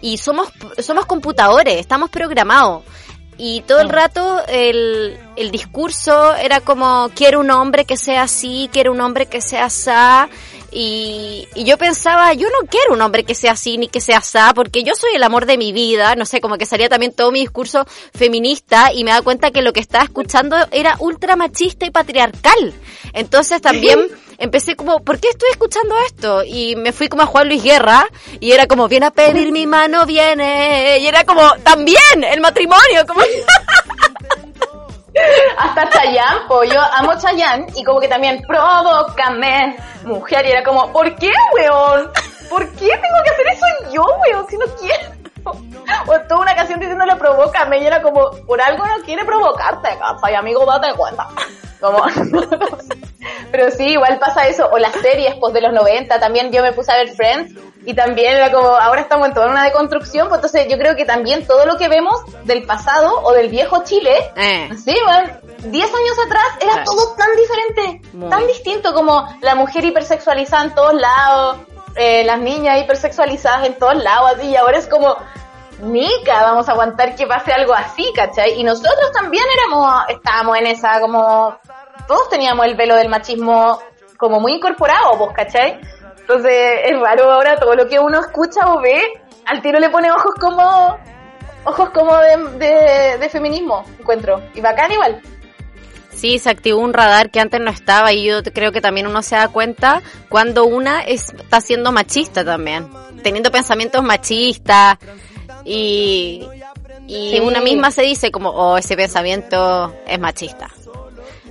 y somos somos computadores, estamos programados. Y todo el rato el, el discurso era como, quiero un hombre que sea así, quiero un hombre que sea asá. Y, y yo pensaba, yo no quiero un hombre que sea así ni que sea asá, porque yo soy el amor de mi vida. No sé, como que salía también todo mi discurso feminista y me da cuenta que lo que estaba escuchando era ultra machista y patriarcal. Entonces también empecé como, ¿por qué estoy escuchando esto? Y me fui como a Juan Luis Guerra y era como, viene a pedir mi mano, viene. Y era como, también, el matrimonio, como... Hasta Chayanne, po, yo amo Chayanne y como que también provócame, mujer, y era como, ¿por qué, weón? ¿Por qué tengo que hacer eso yo, weón? Si no quiero. O toda una canción diciéndole provócame y era como, por algo no quiere provocarte, casa y amigo, date cuenta. Como, pero sí, igual pasa eso, o las series pues de los 90, también yo me puse a ver Friends y también era como, ahora estamos en toda una deconstrucción, pues entonces yo creo que también todo lo que vemos del pasado o del viejo Chile, Eh. Sí, bueno, 10 años atrás era Claro. todo tan diferente, Muy. tan distinto como la mujer hipersexualizada en todos lados, eh, las niñas hipersexualizadas en todos lados, así, y ahora es como, nica, vamos a aguantar que pase algo así, ¿cachai? Y nosotros también éramos, estábamos en esa, como, todos teníamos el velo del machismo como muy incorporado, pues, ¿cachai? Entonces, es raro ahora todo lo que uno escucha o ve, al tiro le pone ojos como, ojos como de, de, de feminismo, encuentro. Y bacán igual. Sí, se activó un radar que antes no estaba y yo creo que también uno se da cuenta cuando una es- está siendo machista también, teniendo pensamientos machistas y, y Sí. una misma se dice como, oh, ese pensamiento es machista.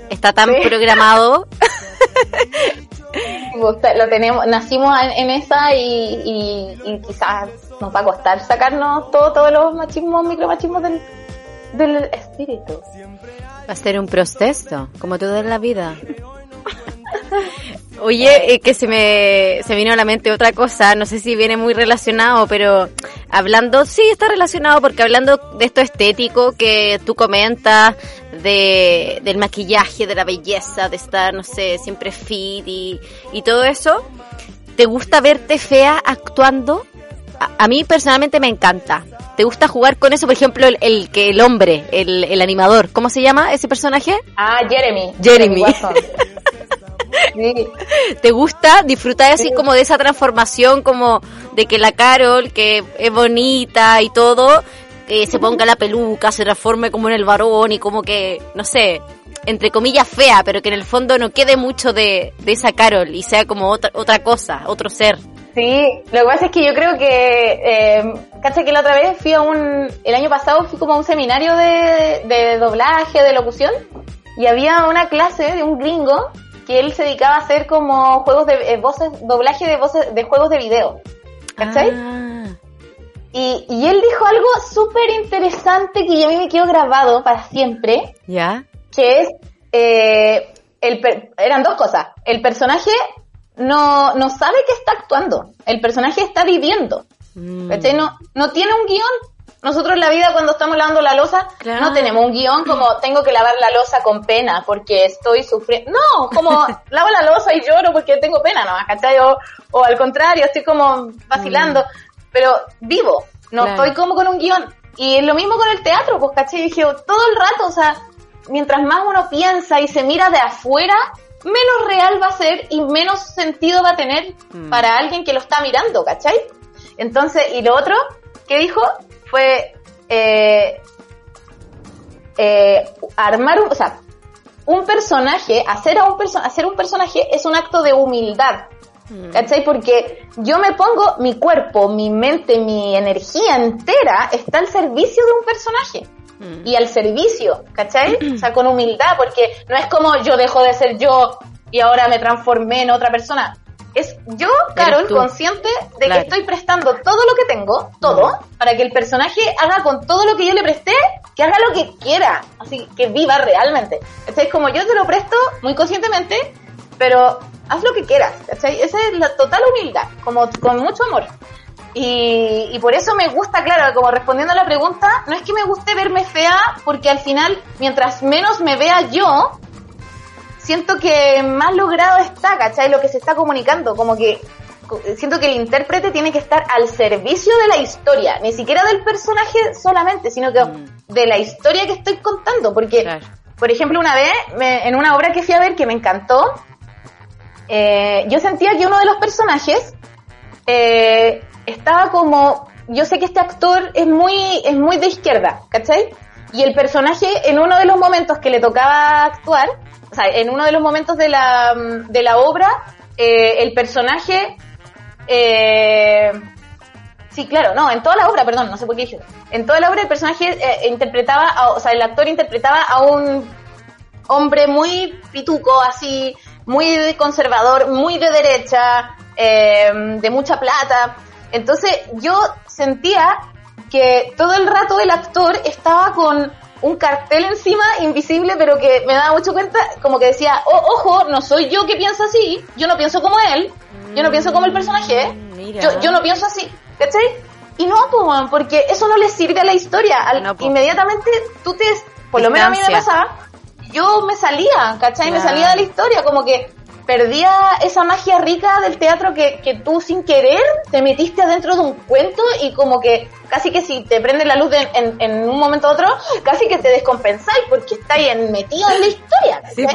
Está tan Sí. programado. Lo tenemos, nacimos en, en esa y, y, y quizás nos va a costar sacarnos todo, todos los machismos, micromachismos del, del espíritu. Va a ser un proceso, como todo en la vida. Oye, eh, que se me, se vino a la mente otra cosa, no sé si viene muy relacionado, pero hablando, sí está relacionado porque hablando de esto estético que tú comentas, de, del maquillaje, de la belleza, de estar, no sé, siempre fit y, y todo eso, ¿te gusta verte fea actuando? A, a mí personalmente me encanta. ¿Te gusta jugar con eso? Por ejemplo, el, el que el hombre, el, el animador, ¿cómo se llama ese personaje? Ah, Jeremy. Jeremy. ¿Te gusta disfrutar así como de esa transformación, como de que la Carol, que es bonita y todo, que se ponga la peluca, se transforme como en el varón y como que, no sé, entre comillas fea, pero que en el fondo no quede mucho de, de esa Carol y sea como otra, otra cosa, otro ser? Sí, lo que pasa es que yo creo que, eh, cacha que la otra vez fui a un, el año pasado fui como a un seminario de, de doblaje, de locución, y había una clase de un gringo que él se dedicaba a hacer como juegos de eh, voces, doblaje de voces, de juegos de video. ¿Cachai? Ah, Y, y él dijo algo súper interesante que yo a mí me quedó grabado para siempre, ¿Ya? que es, eh, el eran dos cosas. El personaje no, no sabe que está actuando, el personaje está viviendo. Mm. ¿Cachai? No, no tiene un guion. Nosotros en la vida cuando estamos lavando la losa Claro. no tenemos un guion como tengo que lavar la losa con pena porque estoy sufriendo. No, como lavo la losa y lloro porque tengo pena, ¿no? ¿Cachai? O, o al contrario, estoy como vacilando, pero vivo. No Claro. estoy como con un guion. Y es lo mismo con el teatro, pues, ¿cachai? Dije, todo el rato, o sea, mientras más uno piensa y se mira de afuera, menos real va a ser y menos sentido va a tener mm. para alguien que lo está mirando, ¿cachai? Entonces, y lo otro que dijo fue eh, eh, armar un, o sea, un personaje, hacer a un hacer un personaje es un acto de humildad. Mm. ¿Cachai? Porque yo me pongo mi cuerpo, mi mente, mi energía entera está al servicio de un personaje. Mm. Y al servicio, ¿cachai? o sea, con humildad, porque no es como yo dejo de ser yo y ahora me transformé en otra persona. Es yo, Carol, consciente de que estoy prestando todo lo que tengo, todo, mm. para que el personaje haga con todo lo que yo le presté, que haga lo que quiera, así que viva realmente. Es como yo te lo presto muy conscientemente, pero haz lo que quieras, ¿cachai? Esa es la total humildad, como con mucho amor. Y, por eso me gusta, claro, como respondiendo a la pregunta, no es que me guste verme fea, porque al final, mientras menos me vea yo, siento que más logrado está, ¿cachai? Lo que se está comunicando, como que siento que el intérprete tiene que estar al servicio de la historia, ni siquiera del personaje solamente, sino que mm. de la historia que estoy contando, porque, por ejemplo, una vez, en una obra que fui a ver que me encantó, eh, yo sentía que uno de los personajes eh, estaba como, yo sé que este actor es muy, es muy de izquierda, ¿cachai? Y el personaje en uno de los momentos que le tocaba actuar, o sea, en uno de los momentos de la, de la obra, eh, el personaje, eh, sí, claro, no, en toda la obra, perdón, no sé por qué dije, en toda la obra el personaje eh, interpretaba, o sea, el actor interpretaba a un hombre muy pituco, así, muy conservador, muy de derecha, eh, de mucha plata. Entonces yo sentía que todo el rato el actor estaba con un cartel encima invisible, pero que me daba mucho cuenta, como que decía, oh, ojo, no soy yo que pienso así, yo no pienso como él, yo no pienso como el personaje, mm, yo, yo no pienso así, ¿cachai? Y no, porque eso no le sirve a la historia. Inmediatamente tú te, por lo menos a mí me pasaba, yo me salía, ¿cachai? Me salía de la historia, como que perdía esa magia rica del teatro que, que tú sin querer te metiste adentro de un cuento y como que casi que si te prende la luz en, en, un momento u otro, casi que te descompensáis porque estáis metido en la historia. Sí,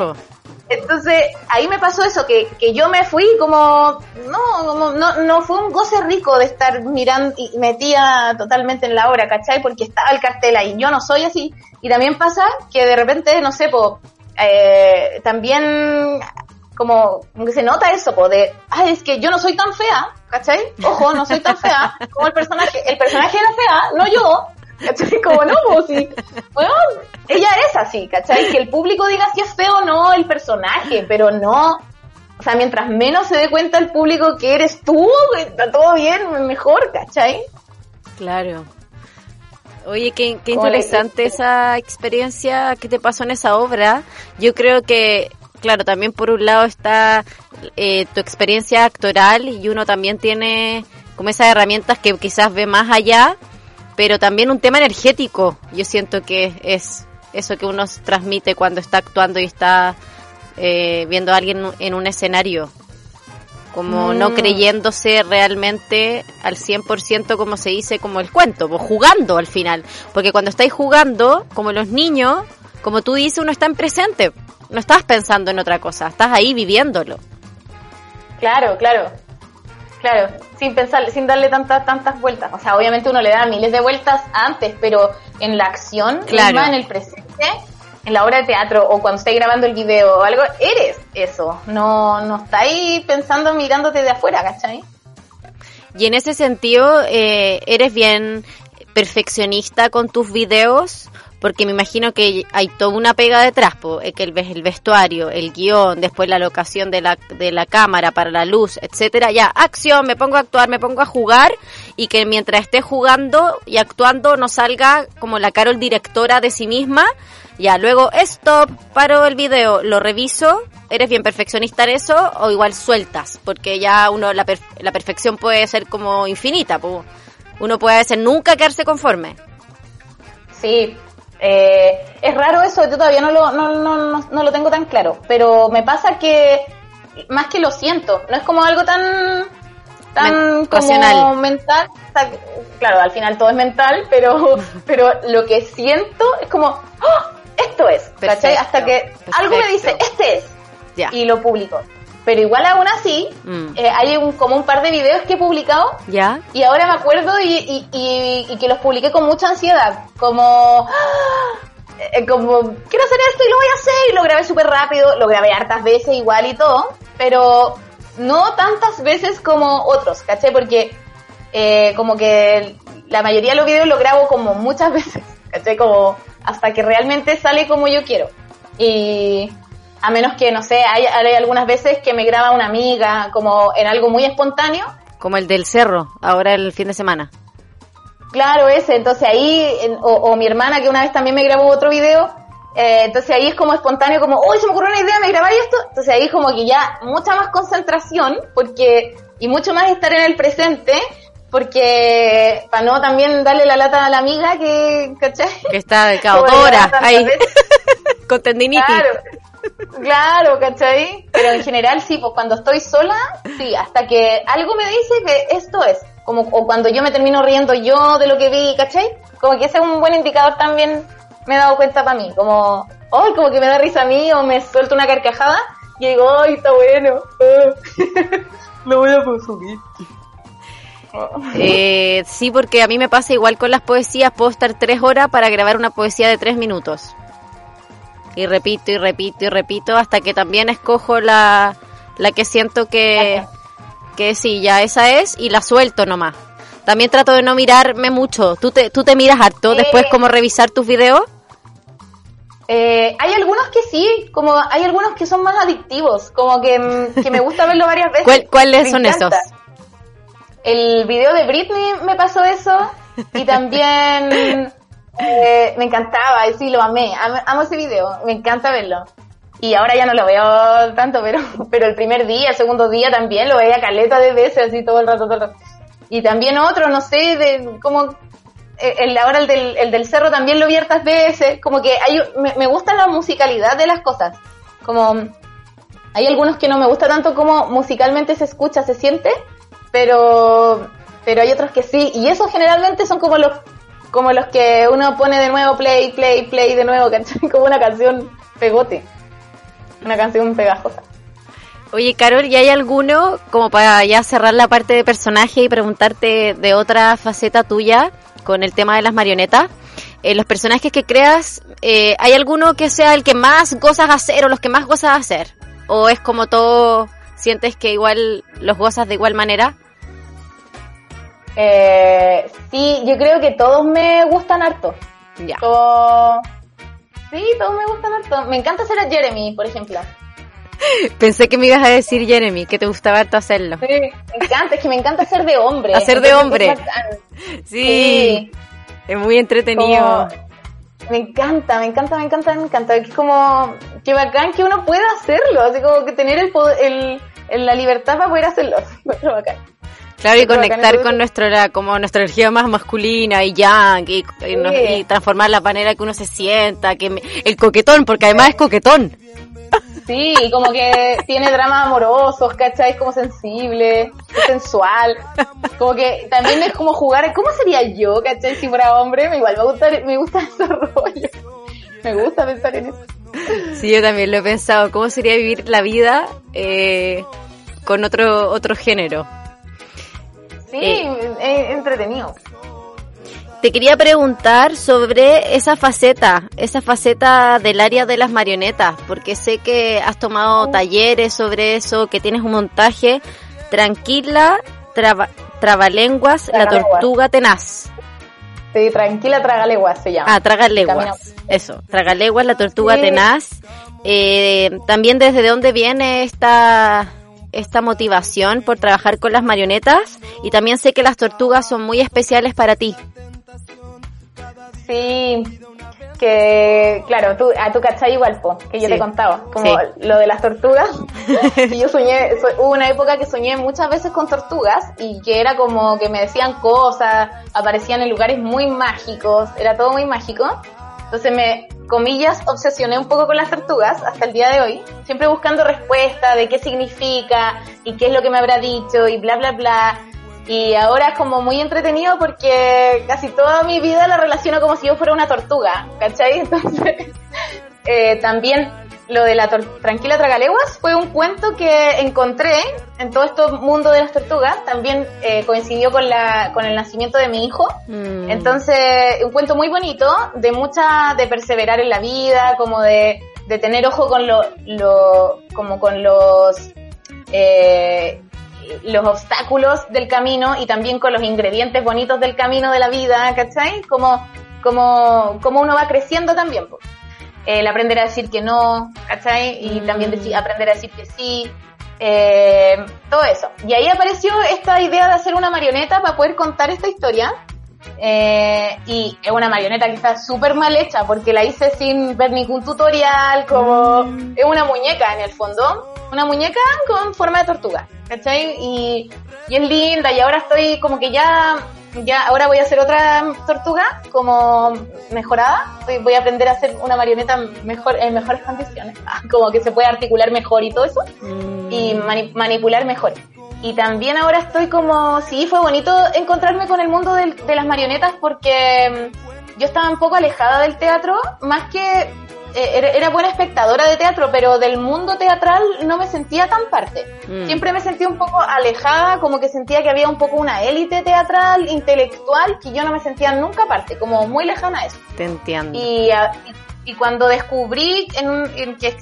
Entonces, ahí me pasó eso, que, que yo me fui como, no, no, no fue un goce rico de estar mirando y metida totalmente en la obra, ¿cachai? Porque estaba el cartel ahí, yo no soy así. Y también pasa que de repente, no sé, pues, eh, también como, que se nota eso, po, de, ay, es que yo no soy tan fea, ¿cachai? Ojo, no soy tan fea como el personaje, el personaje era fea, no yo, ¿cachai? Como no, pues sí, bueno, ella es así, ¿cachai? Que el público diga si es feo o no el personaje, pero no, o sea, mientras menos se dé cuenta el público que eres tú, está todo bien, mejor, ¿cachai? Claro. Oye, qué, qué interesante esa experiencia que te pasó en esa obra. Yo creo que claro, también por un lado está eh, tu experiencia actoral y uno también tiene como esas herramientas que quizás ve más allá, pero también un tema energético. Yo siento que es eso que uno transmite cuando está actuando y está eh, viendo a alguien en un escenario. Como no mm. creyéndose realmente al 100% como se dice, como el cuento, pues jugando al final. Porque cuando estáis jugando, como los niños, como tú dices, uno está en presente no estás pensando en otra cosa, estás ahí viviéndolo. Claro, claro. Claro, sin pensar, sin darle tantas tantas vueltas. O sea, obviamente uno le da miles de vueltas antes, pero en la acción, claro. en el presente, en la obra de teatro o cuando estáis grabando el video o algo, eres eso. No, no estáis pensando mirándote de afuera, ¿cachai? Y en ese sentido, eh, ¿eres bien perfeccionista con tus videos? Porque me imagino que hay toda una pega detrás, que el, el vestuario, el guion, después la locación de la, de la cámara para la luz, etcétera, ya, acción, me pongo a actuar, me pongo a jugar, y que mientras esté jugando y actuando no salga como la Carol directora de sí misma, ya, luego stop, paro el video, lo reviso, ¿eres bien perfeccionista en eso o igual sueltas? Porque ya uno, la, la perfección puede ser como infinita, uno puede ser nunca quedarse conforme. Sí, eh, es raro eso, yo todavía no lo, no, no, no, lo tengo tan claro, pero me pasa que más que lo siento, no es como algo tan tan como mental. claro, al final todo es mental, pero, pero lo que siento es como, ¡Oh! esto es, ¿cachai? Hasta que algo me dice, este es. Y lo publico. Pero igual aún así, mm. eh, hay un, como un par de videos que he publicado. Ya. Y ahora me acuerdo y, y, que los publiqué con mucha ansiedad. Como, eh, como, quiero hacer esto y lo voy a hacer. Y lo grabé súper rápido. Lo grabé hartas veces igual y todo. Pero no tantas veces como otros, ¿caché? Porque eh, como que la mayoría de los videos lo grabo como muchas veces, ¿caché? Como hasta que realmente sale como yo quiero. Y a menos que, no sé, hay, algunas veces que me graba una amiga, como en algo muy espontáneo. Como el del cerro, ahora el fin de semana. Claro, ese, entonces ahí, o, mi hermana que una vez también me grabó otro video, eh, entonces ahí es como espontáneo, como, uy, se me ocurrió una idea, me grabáis esto. Entonces ahí como que ya mucha más concentración, porque, y mucho más estar en el presente, porque para no también darle la lata a la amiga que, ¿cachai? Que está de horas ahí, con tendinitis. Claro, claro, ¿cachai? Pero en general sí, pues cuando estoy sola, sí, hasta que algo me dice que esto es, como, o cuando yo me termino riendo yo de lo que vi, ¿cachai? Como que ese es un buen indicador también, me he dado cuenta para mí, como, ay, como que me da risa a mí, o me suelto una carcajada, y digo, ay, está bueno, lo voy a consumir. Eh, sí, porque a mí me pasa igual con las poesías, puedo estar tres horas para grabar una poesía de tres minutos. Y repito y repito y repito hasta que también escojo la, la que siento que, que sí, ya esa es y la suelto nomás. También trato de no mirarme mucho. ¿Tú te, tú te miras harto después como revisar tus videos? Eh, hay algunos que sí, como hay algunos que son más adictivos, como que, me gusta verlo varias veces. ¿Cuáles son esos? El video de Britney me pasó eso y también eh, me encantaba, y sí, lo amé, amo, ese video, me encanta verlo. Y ahora ya no lo veo tanto, pero, pero el primer día, el segundo día también lo veía caleta de veces, así todo el rato, todo. Y también otro, no sé, de como eh, el, ahora el del, el del cerro también lo vi hartas veces, como que hay, me, me gusta la musicalidad de las cosas, como hay algunos que no me gusta tanto como musicalmente se escucha, se siente, pero pero hay otros que sí y esos generalmente son como los como los que uno pone de nuevo play play play de nuevo como una canción pegote una canción pegajosa Oye, Carol, ¿y hay alguno, como para ya cerrar la parte de personaje y preguntarte de otra faceta tuya con el tema de las marionetas? Eh, los personajes que creas, eh, ¿hay alguno que sea el que más gozas hacer o los que más gozas hacer? ¿O es como todo, sientes que igual los gozas de igual manera? Eh, sí, yo creo que todos me gustan harto. Ya. Sí, todos me gustan harto. Me encanta hacer a Jeremy, por ejemplo. Pensé que me ibas a decir Jeremy, que te gustaba harto hacerlo. Sí, me encanta, es que me encanta hacer de hombre. Hacer de hombre. Sí, Es muy entretenido. me encanta, me encanta, me encanta, me encanta. Es como que bacán que uno pueda hacerlo, así como que tener el, poder, el, la libertad para poder hacerlo. bacán. Claro, y conectar con nuestro, como nuestra energía más masculina y yang, y, transformar la manera que uno se sienta, que el coquetón, porque además es coquetón. Sí, como que tiene dramas amorosos, ¿cachai? Es como sensible, sensual. Como que también es como jugar, ¿cómo sería yo, cachai? Si fuera hombre, igual me gusta, me gusta ese rollo. Me gusta pensar en eso. Sí, yo también lo he pensado. ¿Cómo sería vivir la vida eh, con otro, otro género? Sí, eh, entretenido. Te quería preguntar sobre esa faceta, esa faceta del área de las marionetas, porque sé que has tomado oh. talleres sobre eso, que tienes un montaje. Tranquila, trabalenguas, la tortuga tenaz. Sí, tranquila, tragaleguas se llama. Ah, tragaleguas. Eso, tragaleguas, la tortuga tenaz. Eh, también desde dónde viene esta esta motivación por trabajar con las marionetas y también sé que las tortugas son muy especiales para ti. Sí, que claro, tú, a tu cachai igual, po, que yo te contaba, como lo de las tortugas. y yo soñé, hubo una época que soñé muchas veces con tortugas y que era como que me decían cosas, aparecían en lugares muy mágicos, era todo muy mágico. Entonces me, comillas, obsesioné un poco con las tortugas hasta el día de hoy, siempre buscando respuesta de qué significa y qué es lo que me habrá dicho y bla, bla, bla. Y ahora es como muy entretenido porque casi toda mi vida la relaciono como si yo fuera una tortuga, ¿cachai? Entonces, eh, también lo de la Tranquila Tragaleguas fue un cuento que encontré en todo este mundo de las tortugas. También eh, coincidió con, la, con el nacimiento de mi hijo. Mm. Entonces, un cuento muy bonito, de mucha, de perseverar en la vida, como de, de tener ojo con lo, lo como con los, eh, los obstáculos del camino y también con los ingredientes bonitos del camino de la vida, ¿cachai? Como, como, como uno va creciendo también. Pues el aprender a decir que no, ¿cachai? Y mm. también decir, aprender a decir que sí, eh, todo eso. Y ahí apareció esta idea de hacer una marioneta para poder contar esta historia. Eh, y es una marioneta que está súper mal hecha porque la hice sin ver ningún tutorial, como mm. es una muñeca en el fondo, una muñeca con forma de tortuga, ¿cachai? Y, y es linda y ahora estoy como que ya ya ahora voy a hacer otra tortuga como mejorada. Voy a aprender a hacer una marioneta mejor en mejores condiciones, como que se puede articular mejor y todo eso y mm. manipular mejor. Y también ahora estoy como, sí, fue bonito encontrarme con el mundo de las marionetas porque mm, yo estaba un poco alejada del teatro, más que eh, era, buena espectadora de teatro, pero del mundo teatral no me sentía tan parte. Mm. Siempre me sentía un poco alejada, como que sentía que había un poco una élite teatral, intelectual, que yo no me sentía nunca parte, como muy lejana a eso. Te entiendo. Y, y cuando descubrí en, que,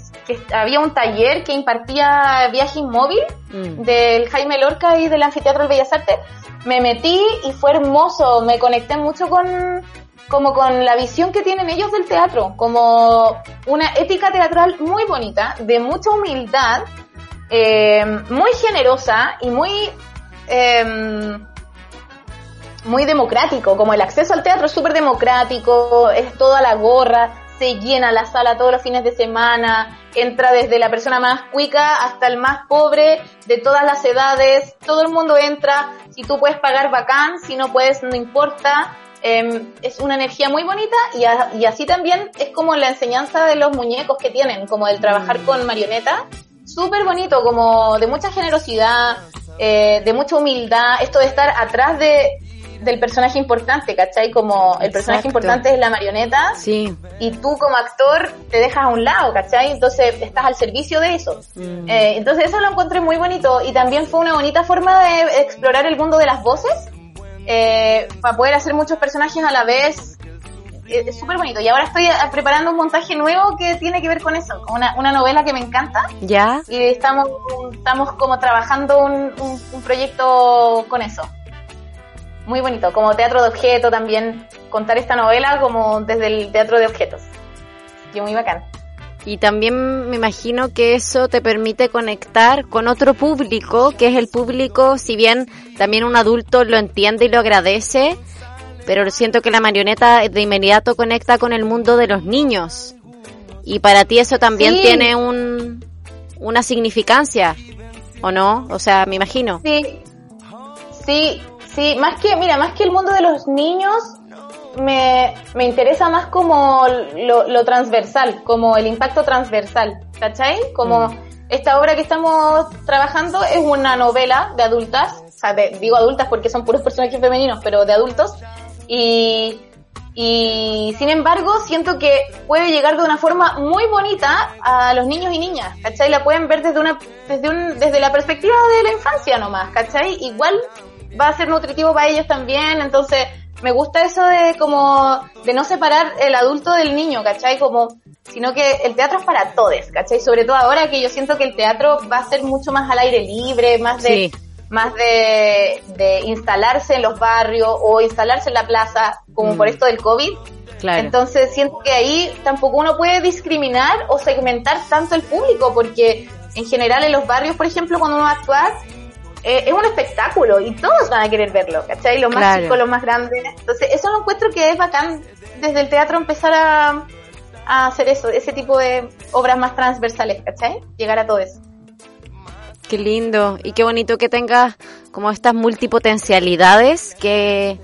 había un taller que impartía viaje inmóvil mm. del Jaime Lorca y del Anfiteatro del Bellas Artes, me metí y fue hermoso, me conecté mucho con como con la visión que tienen ellos del teatro, como una ética teatral muy bonita, de mucha humildad, eh, muy generosa y muy, em, muy democrático, como el acceso al teatro es súper democrático, es toda la gorra, se llena la sala todos los fines de semana, entra desde la persona más cuica hasta el más pobre, de todas las edades, todo el mundo entra, si tú puedes pagar bacán, si no puedes no importa, Em, es una energía muy bonita y, así también es como la enseñanza de los muñecos que tienen, como el trabajar mm. con marionetas, súper bonito, como de mucha generosidad, eh, de mucha humildad, esto de estar atrás de, del personaje importante, ¿cachai? Como el personaje importante es la marioneta sí. y tú como actor te dejas a un lado, ¿cachai? Entonces estás al servicio de eso. Mm. Eh, entonces eso lo encontré muy bonito y también fue una bonita forma de explorar el mundo de las voces eh, para poder hacer muchos personajes a la vez. Eh, es súper bonito. Y ahora estoy eh, preparando un montaje nuevo que tiene que ver con eso, una, una novela que me encanta. Ya. Y estamos, estamos como trabajando un, un, proyecto con eso. Muy bonito, como teatro de objeto también, contar esta novela como desde el teatro de objetos. Y muy bacán. Y también me imagino que eso te permite conectar con otro público, que es el público, si bien también un adulto lo entiende y lo agradece, pero siento que la marioneta de inmediato conecta con el mundo de los niños. Y para ti eso también tiene un, una significancia, ¿o no? O sea, me imagino. Sí, sí, sí, más que, mira, más que el mundo de los niños, me, me interesa más como lo, lo, transversal, como el impacto transversal, ¿cachai? Como mm. esta obra que estamos trabajando es una novela de adultas, o sea, digo adultas porque son puros personajes femeninos, pero de adultos, y, y sin embargo siento que puede llegar de una forma muy bonita a los niños y niñas, ¿cachai? La pueden ver desde una, desde un, desde la perspectiva de la infancia nomás, ¿cachai? Igual va a ser nutritivo para ellos también, entonces me gusta eso de como, de no separar el adulto del niño, ¿cachai? Como, sino que el teatro es para todos, ¿cachai? Sobre todo ahora que yo siento que el teatro va a ser mucho más al aire libre, más de, más de, de instalarse en los barrios o instalarse en la plaza, como por mm. esto del COVID. Claro. Entonces siento que ahí tampoco uno puede discriminar o segmentar tanto el público, porque en general en los barrios, por ejemplo, cuando uno va a actuar, eh, es un espectáculo y todos van a querer verlo, ¿cachai? Los más chicos, los más grandes. Entonces, eso lo encuentro que es bacán desde el teatro empezar a, a hacer eso, ese tipo de obras más transversales, ¿cachai? Llegar a todo eso. Qué lindo y qué bonito que tengas como estas multipotencialidades que,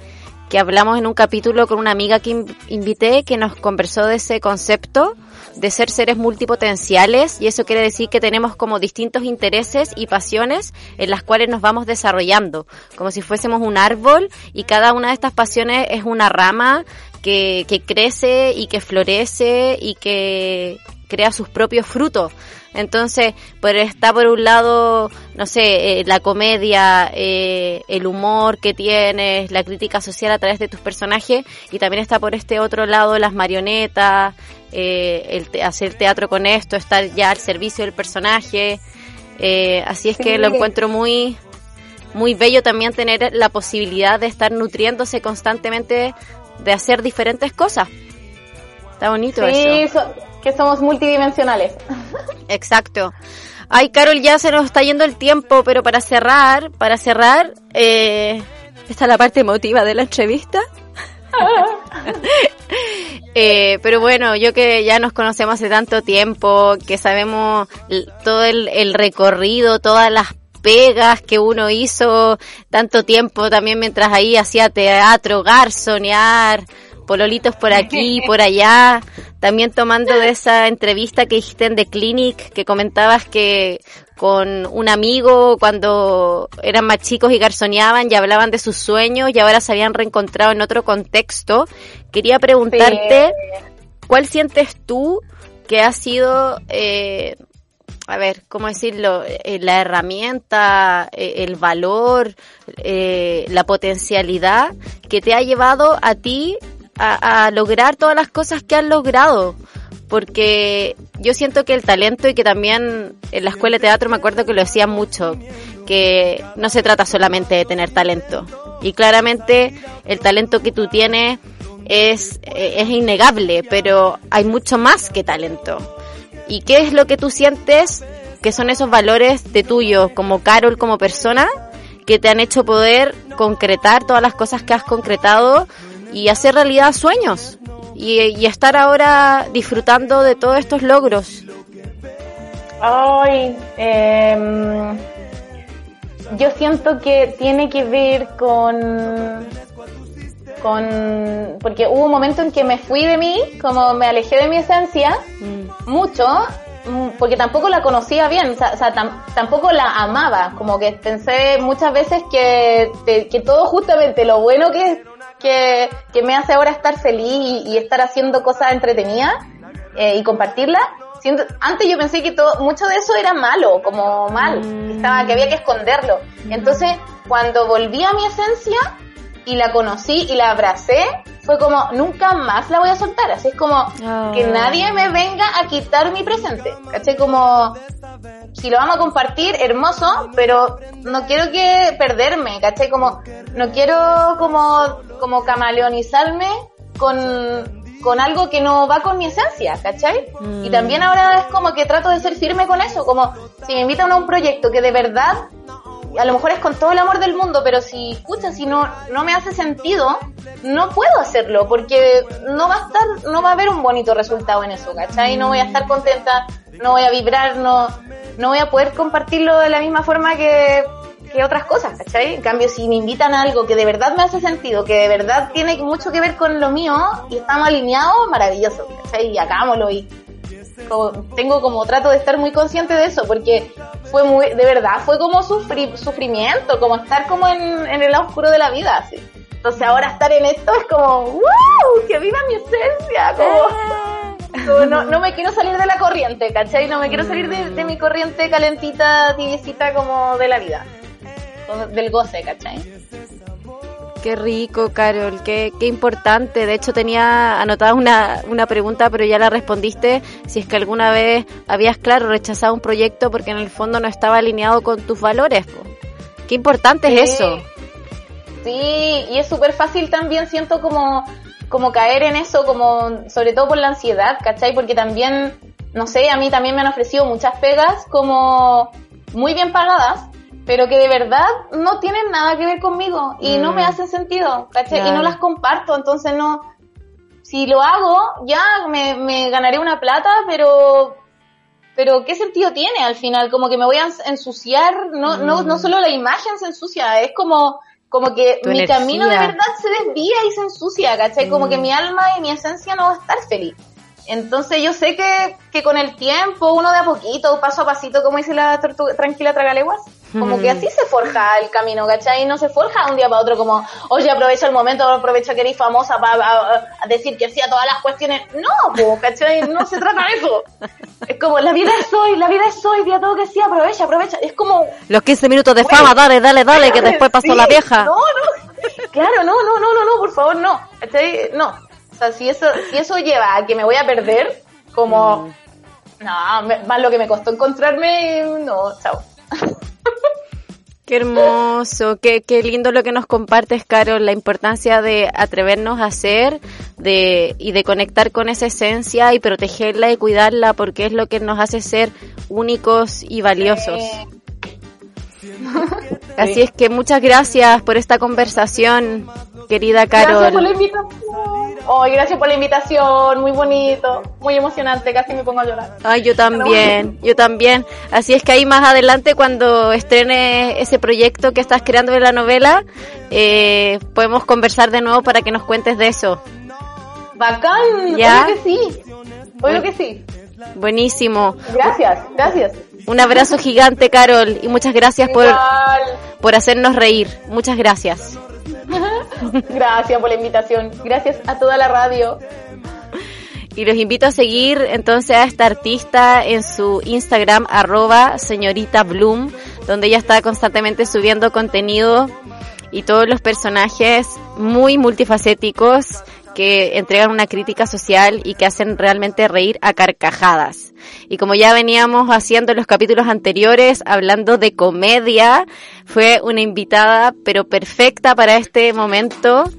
que hablamos en un capítulo con una amiga que invité que nos conversó de ese concepto de ser seres multipotenciales y eso quiere decir que tenemos como distintos intereses y pasiones en las cuales nos vamos desarrollando, como si fuésemos un árbol y cada una de estas pasiones es una rama que, que crece y que florece y que crea sus propios frutos. Entonces, pues está por un lado, no sé, eh, la comedia, eh, el humor que tienes, la crítica social a través de tus personajes, y también está por este otro lado las marionetas, eh, el hacer teatro con esto, estar ya al servicio del personaje. así es que lo encuentro muy, muy bello también tener la posibilidad de estar nutriéndose constantemente de hacer diferentes cosas. Está bonito eso que somos multidimensionales. Exacto. Ay, Carol, ya se nos está yendo el tiempo, pero para cerrar, para cerrar, eh, esta es la parte emotiva de la entrevista. eh, pero bueno, yo que ya nos conocemos hace tanto tiempo, que sabemos todo el, el recorrido, todas las pegas que uno hizo tanto tiempo también mientras ahí hacía teatro, garzonear, pololitos por aquí, por allá. También tomando de esa entrevista que dijiste en The Clinic, que comentabas que con un amigo cuando eran más chicos y garzoneaban y hablaban de sus sueños y ahora se habían reencontrado en otro contexto. Quería preguntarte, ¿cuál sientes tú que ha sido, eh, a ver, ¿cómo decirlo? Eh, la herramienta, eh, el valor, la potencialidad que te ha llevado a ti a, lograr todas las cosas que han logrado porque yo siento que el talento y que también en la escuela de teatro me acuerdo que lo decían mucho, que no se trata solamente de tener talento. Y claramente el talento que tú tienes es, es innegable, pero hay mucho más que talento. ¿Y qué es lo que tú sientes que son esos valores de tuyo como Carol, como persona, que te han hecho poder concretar todas las cosas que has concretado y hacer realidad sueños y, estar ahora disfrutando de todos estos logros. Ay, em, yo siento que tiene que ver con con porque hubo un momento en que me fui de mí, como me alejé de mi esencia, mm. mucho, mm, porque tampoco la conocía bien, o sea, tampoco la amaba, como que pensé muchas veces que, que todo justamente lo bueno que, que, que me hace ahora estar feliz y, estar haciendo cosas entretenidas eh, y compartirla. antes yo pensé que todo, mucho de eso era malo, como mal, que, estaba, que había que esconderlo. Entonces, cuando volví a mi esencia y la conocí y la abracé, fue como, nunca más la voy a soltar. Así es como, que ah. nadie me venga a quitar mi presente. ¿Caché? Como, si lo vamos a compartir, hermoso, pero no quiero que perderme, ¿caché? Como, no quiero como, como camaleonizarme con, con algo que no va con mi esencia, ¿cachai? Y mm. también ahora es como que trato de ser firme con eso, como si me invitan a un proyecto que de verdad a lo mejor es con todo el amor del mundo, pero si, escucha, si no, no me hace sentido, no puedo hacerlo, porque no va a estar, no va a haber un bonito resultado en eso, ¿cachai? No voy a estar contenta, no voy a vibrar, no, no voy a poder compartirlo de la misma forma que, que otras cosas, ¿cachai? En cambio, si me invitan a algo que de verdad me hace sentido, que de verdad tiene mucho que ver con lo mío y estamos alineados, maravilloso, ¿cachai? Y hagámoslo y tengo como trato de estar muy consciente de eso, porque fue muy, de verdad, fue como sufrir, sufrimiento, como estar como en, en el lado oscuro de la vida, así. Entonces ahora estar en esto es como, ¡wow! ¡Que viva mi esencia! Como, no, no, me quiero salir de la corriente, ¿cachai? No me quiero salir de, de mi corriente calentita, tibiecita como de la vida, del goce, ¿cachai? Qué rico, Carol, qué, qué importante. De hecho, tenía anotada una, una pregunta, pero ya la respondiste. Si es que alguna vez habías, claro, rechazado un proyecto porque en el fondo no estaba alineado con tus valores. Qué importante es eso. Sí, y es súper fácil también, siento como, como caer en eso, como sobre todo por la ansiedad, ¿cachai? Porque también, no sé, a mí también me han ofrecido muchas pegas como muy bien pagadas pero que de verdad no tienen nada que ver conmigo y no me mm. hacen sentido, ¿cachai? Y no las comparto, entonces no, si lo hago, ya me, me ganaré una plata, pero pero ¿qué sentido tiene al final? Como que me voy a ensuciar, no, no, no mm. solo la imagen se ensucia, es como como que mi camino de verdad se desvía y se ensucia, ¿cachai? Como que mm. mi alma y mi esencia no va a estar feliz. Entonces yo sé que, que con el tiempo, uno de a poquito, paso a pasito, como dice la tortuga, tranquila tragaleguas, como que así se forja el camino, ¿cachai? No se forja de un día para otro como, oye, aprovecha el momento, aprovecha que eres famosa para decir que hacía todas las cuestiones. No, ¿cachai? No se trata de eso. Es como, la vida es hoy, la vida es hoy, día todo que sí, aprovecha, aprovecha. Es como... Los 15 minutos de fama, dale, dale, dale, que después pasó la vieja. No, no. Claro, no, no, no, no, no, por favor, no. ¿Cachai? No. O sea, si eso, si eso lleva a que me voy a perder, como, mm. no, más lo que me costó encontrarme, no, chao. Qué hermoso, qué, qué lindo lo que nos compartes, Carol, la importancia de atrevernos a hacer de, y de conectar con esa esencia y protegerla y cuidarla porque es lo que nos hace ser únicos y valiosos. Así es que muchas gracias por esta conversación, querida Carol. Gracias por la invitación. Ay, gracias por la invitación, muy bonito, muy emocionante, casi me pongo a llorar. Ay, yo también, yo también. Así es que ahí más adelante, cuando estrene ese proyecto que estás creando de la novela, eh, podemos conversar de nuevo para que nos cuentes de eso. Bacán, ¿Ya? que sí, obvio que sí. Buenísimo. Gracias, gracias. Un abrazo gigante, Carol, y muchas gracias por, por hacernos reír. Muchas gracias. Gracias por la invitación. Gracias a toda la radio. Y los invito a seguir entonces a esta artista en su Instagram, arroba señorita Bloom, donde ella está constantemente subiendo contenido y todos los personajes muy multifacéticos que entregan una crítica social y que hacen realmente reír a carcajadas. Y como ya veníamos haciendo en los capítulos anteriores, hablando de comedia, fue una invitada pero perfecta para este momento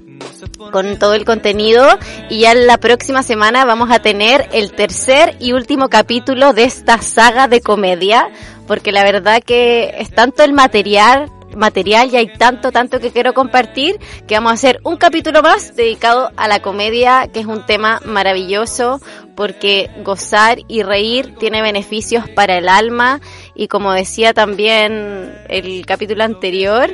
con todo el contenido y ya la próxima semana vamos a tener el tercer y último capítulo de esta saga de comedia porque la verdad que es tanto el material material y hay tanto, tanto que quiero compartir que vamos a hacer un capítulo más dedicado a la comedia, que es un tema maravilloso porque gozar y reír tiene beneficios para el alma y como decía también el capítulo anterior,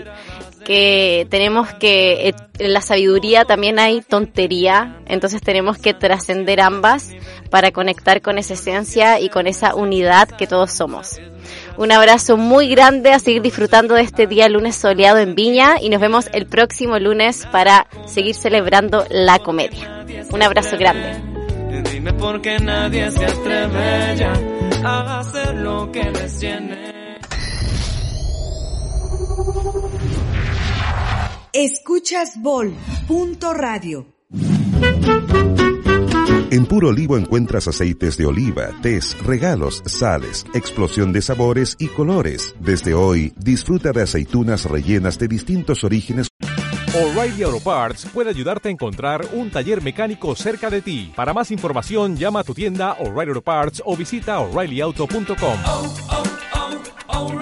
que tenemos que, en la sabiduría también hay tontería, entonces tenemos que trascender ambas para conectar con esa esencia y con esa unidad que todos somos. Un abrazo muy grande a seguir disfrutando de este día lunes soleado en Viña y nos vemos el próximo lunes para seguir celebrando la comedia. Un abrazo grande. Dime por qué nadie se atreve ya a hacer lo que les tiene. Escuchas Bol. Punto radio. En Puro Olivo encuentras aceites de oliva, tés, regalos, sales, explosión de sabores y colores. Desde hoy, disfruta de aceitunas rellenas de distintos orígenes. O'Reilly Auto Parts puede ayudarte a encontrar un taller mecánico cerca de ti. Para más información, llama a tu tienda O'Reilly Auto Parts o visita oreillyauto.com. Oh, oh, oh,